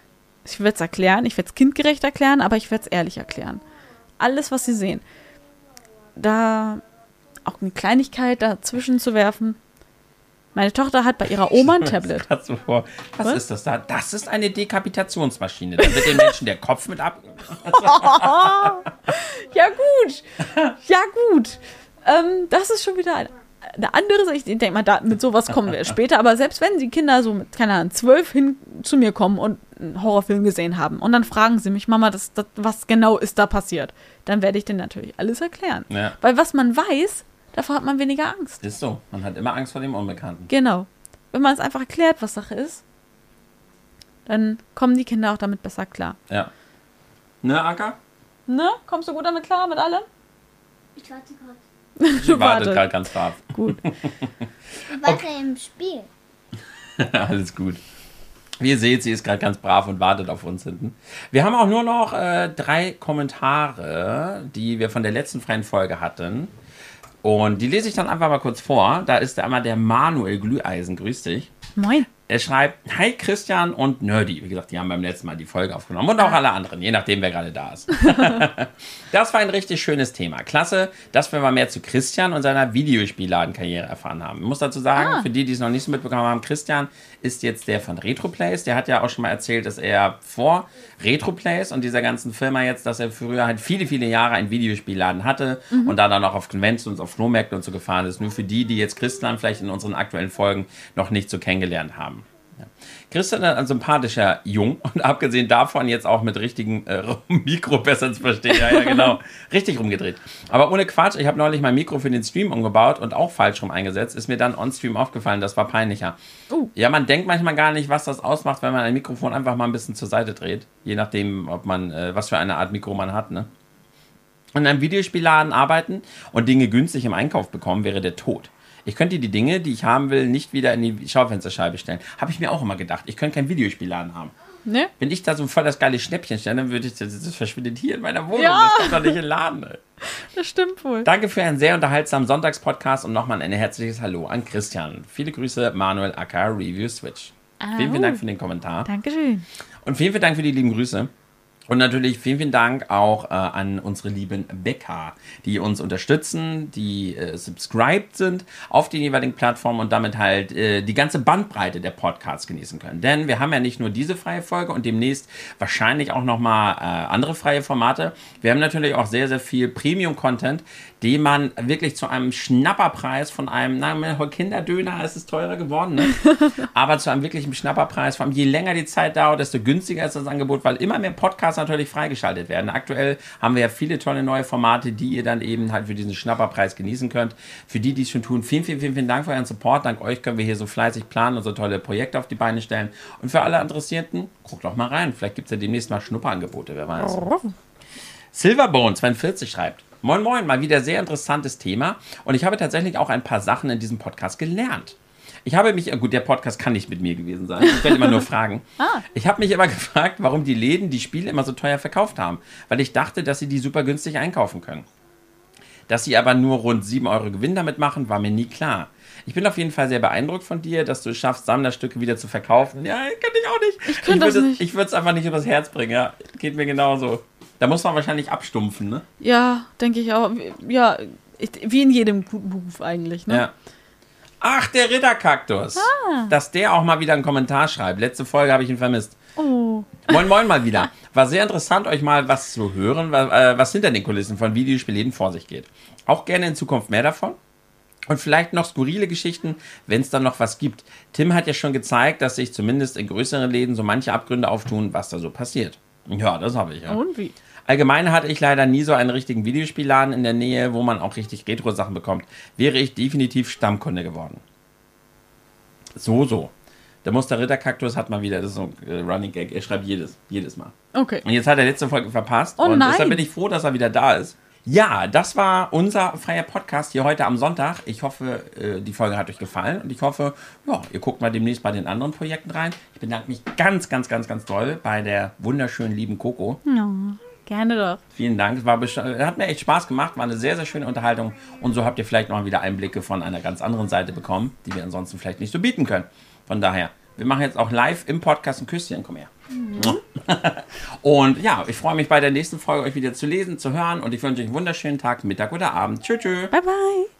Speaker 2: Ich werde es erklären, ich werde es kindgerecht erklären, aber ich werde es ehrlich erklären. Alles, was Sie sehen. Da auch eine Kleinigkeit dazwischen zu werfen. Meine Tochter hat bei ihrer Oma ein Tablet.
Speaker 1: So vor. Was,
Speaker 2: Was?
Speaker 1: ist das da? Das ist eine Dekapitationsmaschine. Da wird den Menschen der Kopf mit ab.
Speaker 2: Ja, gut. Ja, gut. Ähm, das ist schon wieder ein, eine andere Sache. Ich denke mal, da, mit sowas kommen wir später. Aber selbst wenn die Kinder so mit, keine Ahnung, zwölf hin zu mir kommen und einen Horrorfilm gesehen haben und dann fragen sie mich, Mama, das, das, was genau ist da passiert, dann werde ich denen natürlich alles erklären.
Speaker 1: Ja.
Speaker 2: Weil was man weiß, davor hat man weniger Angst.
Speaker 1: Ist so. Man hat immer Angst vor dem Unbekannten.
Speaker 2: Genau. Wenn man es einfach erklärt, was Sache ist, dann kommen die Kinder auch damit besser klar.
Speaker 1: Ja. Ne, Anka?
Speaker 2: Ne? Kommst du gut damit klar mit allem?
Speaker 3: Ich warte gerade.
Speaker 1: Sie wartet
Speaker 2: Warte.
Speaker 1: gerade ganz brav.
Speaker 2: Gut.
Speaker 3: Ich warte im Spiel.
Speaker 1: Alles gut. Wie ihr seht, sie ist gerade ganz brav und wartet auf uns hinten. Wir haben auch nur noch äh, drei Kommentare, die wir von der letzten freien Folge hatten. Und die lese ich dann einfach mal kurz vor. Da ist einmal der Manuel Glüheisen. Grüß dich.
Speaker 2: Moin.
Speaker 1: Er schreibt, hi Christian und Nerdy. Wie gesagt, die haben beim letzten Mal die Folge aufgenommen. Und auch alle anderen, je nachdem, wer gerade da ist. das war ein richtig schönes Thema. Klasse, dass wir mal mehr zu Christian und seiner Videospielladenkarriere erfahren haben. Ich muss dazu sagen, für die, die es noch nicht so mitbekommen haben, Christian ist jetzt der von Retroplays. Der hat ja auch schon mal erzählt, dass er vor Retroplays und dieser ganzen Firma jetzt, dass er früher halt viele, viele Jahre einen Videospielladen hatte und da dann auch auf Conventions, auf Flohmärkten und so gefahren ist. Nur für die, die jetzt Christian vielleicht in unseren aktuellen Folgen noch nicht so kennengelernt haben. Christian ist ein sympathischer Jung und abgesehen davon jetzt auch mit richtigen äh, Mikro besser zu verstehen. Ja, ja, genau. Richtig rumgedreht. Aber ohne Quatsch, ich habe neulich mein Mikro für den Stream umgebaut und auch falsch rum eingesetzt. Ist mir dann on-stream aufgefallen, das war peinlicher.
Speaker 2: Uh.
Speaker 1: Ja, man denkt manchmal gar nicht, was das ausmacht, wenn man ein Mikrofon einfach mal ein bisschen zur Seite dreht. Je nachdem, ob man, äh, was für eine Art Mikro man hat, ne? in einem Videospielladen arbeiten und Dinge günstig im Einkauf bekommen, wäre der Tod. Ich könnte die Dinge, die ich haben will, nicht wieder in die Schaufensterscheibe stellen. Habe ich mir auch immer gedacht. Ich könnte keinen Videospielladen haben.
Speaker 2: Ne?
Speaker 1: Wenn ich da so voll das geile Schnäppchen stelle, dann würde ich, das, das verschwindet hier in meiner Wohnung.
Speaker 2: Ja.
Speaker 1: Das kommt doch nicht in den Laden. Ey.
Speaker 2: Das stimmt wohl.
Speaker 1: Danke für einen sehr unterhaltsamen Sonntagspodcast und nochmal ein herzliches Hallo an Christian. Viele Grüße, Manuel Acker, Review Switch. Vielen, vielen Dank für den Kommentar.
Speaker 2: Dankeschön.
Speaker 1: Und vielen, vielen Dank für die lieben Grüße. Und natürlich vielen, vielen Dank auch äh, an unsere lieben Bäcker, die uns unterstützen, die äh, subscribed sind auf den jeweiligen Plattformen und damit halt äh, die ganze Bandbreite der Podcasts genießen können. Denn wir haben ja nicht nur diese freie Folge und demnächst wahrscheinlich auch nochmal äh, andere freie Formate. Wir haben natürlich auch sehr, sehr viel Premium-Content, den man wirklich zu einem Schnapperpreis von einem, na, Kinderdöner, es ist teurer geworden, ne? aber zu einem wirklichen Schnapperpreis. Vor allem je länger die Zeit dauert, desto günstiger ist das Angebot, weil immer mehr Podcasts natürlich freigeschaltet werden. Aktuell haben wir ja viele tolle neue Formate, die ihr dann eben halt für diesen Schnapperpreis genießen könnt. Für die, die es schon tun, vielen, vielen, vielen, vielen Dank für euren Support. Dank euch können wir hier so fleißig planen und so tolle Projekte auf die Beine stellen. Und für alle Interessierten, guckt doch mal rein. Vielleicht gibt es ja demnächst mal Schnupperangebote, wer weiß. Silverbone 42 schreibt. Moin Moin, mal wieder sehr interessantes Thema. Und ich habe tatsächlich auch ein paar Sachen in diesem Podcast gelernt. Ich habe mich, gut, der Podcast kann nicht mit mir gewesen sein. Ich werde immer nur fragen. Ich habe mich aber gefragt, warum die Läden die Spiele immer so teuer verkauft haben. Weil ich dachte, dass sie die super günstig einkaufen können. Dass sie aber nur rund 7 Euro Gewinn damit machen, war mir nie klar. Ich bin auf jeden Fall sehr beeindruckt von dir, dass du es schaffst, Sammlerstücke wieder zu verkaufen. Ja, kann ich auch nicht. Ich,
Speaker 2: könnte das
Speaker 1: würde es-
Speaker 2: nicht.
Speaker 1: Ich würde es einfach nicht übers Herz bringen, ja. Geht mir genauso. Da muss man wahrscheinlich abstumpfen, ne?
Speaker 2: Ja, denke ich auch. Ja, ich, wie in jedem guten Beruf eigentlich, ne?
Speaker 1: Ja. Ach, der Ritterkaktus.
Speaker 2: Ah.
Speaker 1: Dass der auch mal wieder einen Kommentar schreibt. Letzte Folge habe ich ihn vermisst.
Speaker 2: Oh.
Speaker 1: Moin, moin mal wieder. War sehr interessant, euch mal was zu hören, äh, was hinter den Kulissen von Videospielläden vor sich geht. Auch gerne in Zukunft mehr davon. Und vielleicht noch skurrile Geschichten, wenn es dann noch was gibt. Tim hat ja schon gezeigt, dass sich zumindest in größeren Läden so manche Abgründe auftun, was da so passiert. Ja, das habe ich ja.
Speaker 2: Und wie?
Speaker 1: Allgemein hatte ich leider nie so einen richtigen Videospielladen in der Nähe, wo man auch richtig Retro-Sachen bekommt. Wäre ich definitiv Stammkunde geworden. So, so. Der Muster Ritterkaktus hat mal wieder, das ist so ein äh, Running Gag, er schreibt jedes, jedes Mal.
Speaker 2: Okay.
Speaker 1: Und jetzt hat er letzte Folge verpasst.
Speaker 2: Oh
Speaker 1: und
Speaker 2: nein.
Speaker 1: deshalb bin ich froh, dass er wieder da ist. Ja, das war unser freier Podcast hier heute am Sonntag. Ich hoffe, äh, die Folge hat euch gefallen und ich hoffe, ja, ihr guckt mal demnächst bei den anderen Projekten rein. Ich bedanke mich ganz, ganz, ganz, ganz doll bei der wunderschönen lieben Coco.
Speaker 2: Ja, gerne doch.
Speaker 1: Vielen Dank. Es war hat mir echt Spaß gemacht, war eine sehr, sehr schöne Unterhaltung. Und so habt ihr vielleicht noch wieder Einblicke von einer ganz anderen Seite bekommen, die wir ansonsten vielleicht nicht so bieten können. Von daher, wir machen jetzt auch live im Podcast ein Küsschen. Komm her. Und ja, ich freue mich bei der nächsten Folge euch wieder zu lesen, zu hören. Und ich wünsche euch einen wunderschönen Tag, Mittag oder Abend. Tschüss, tschüss.
Speaker 2: Bye, bye.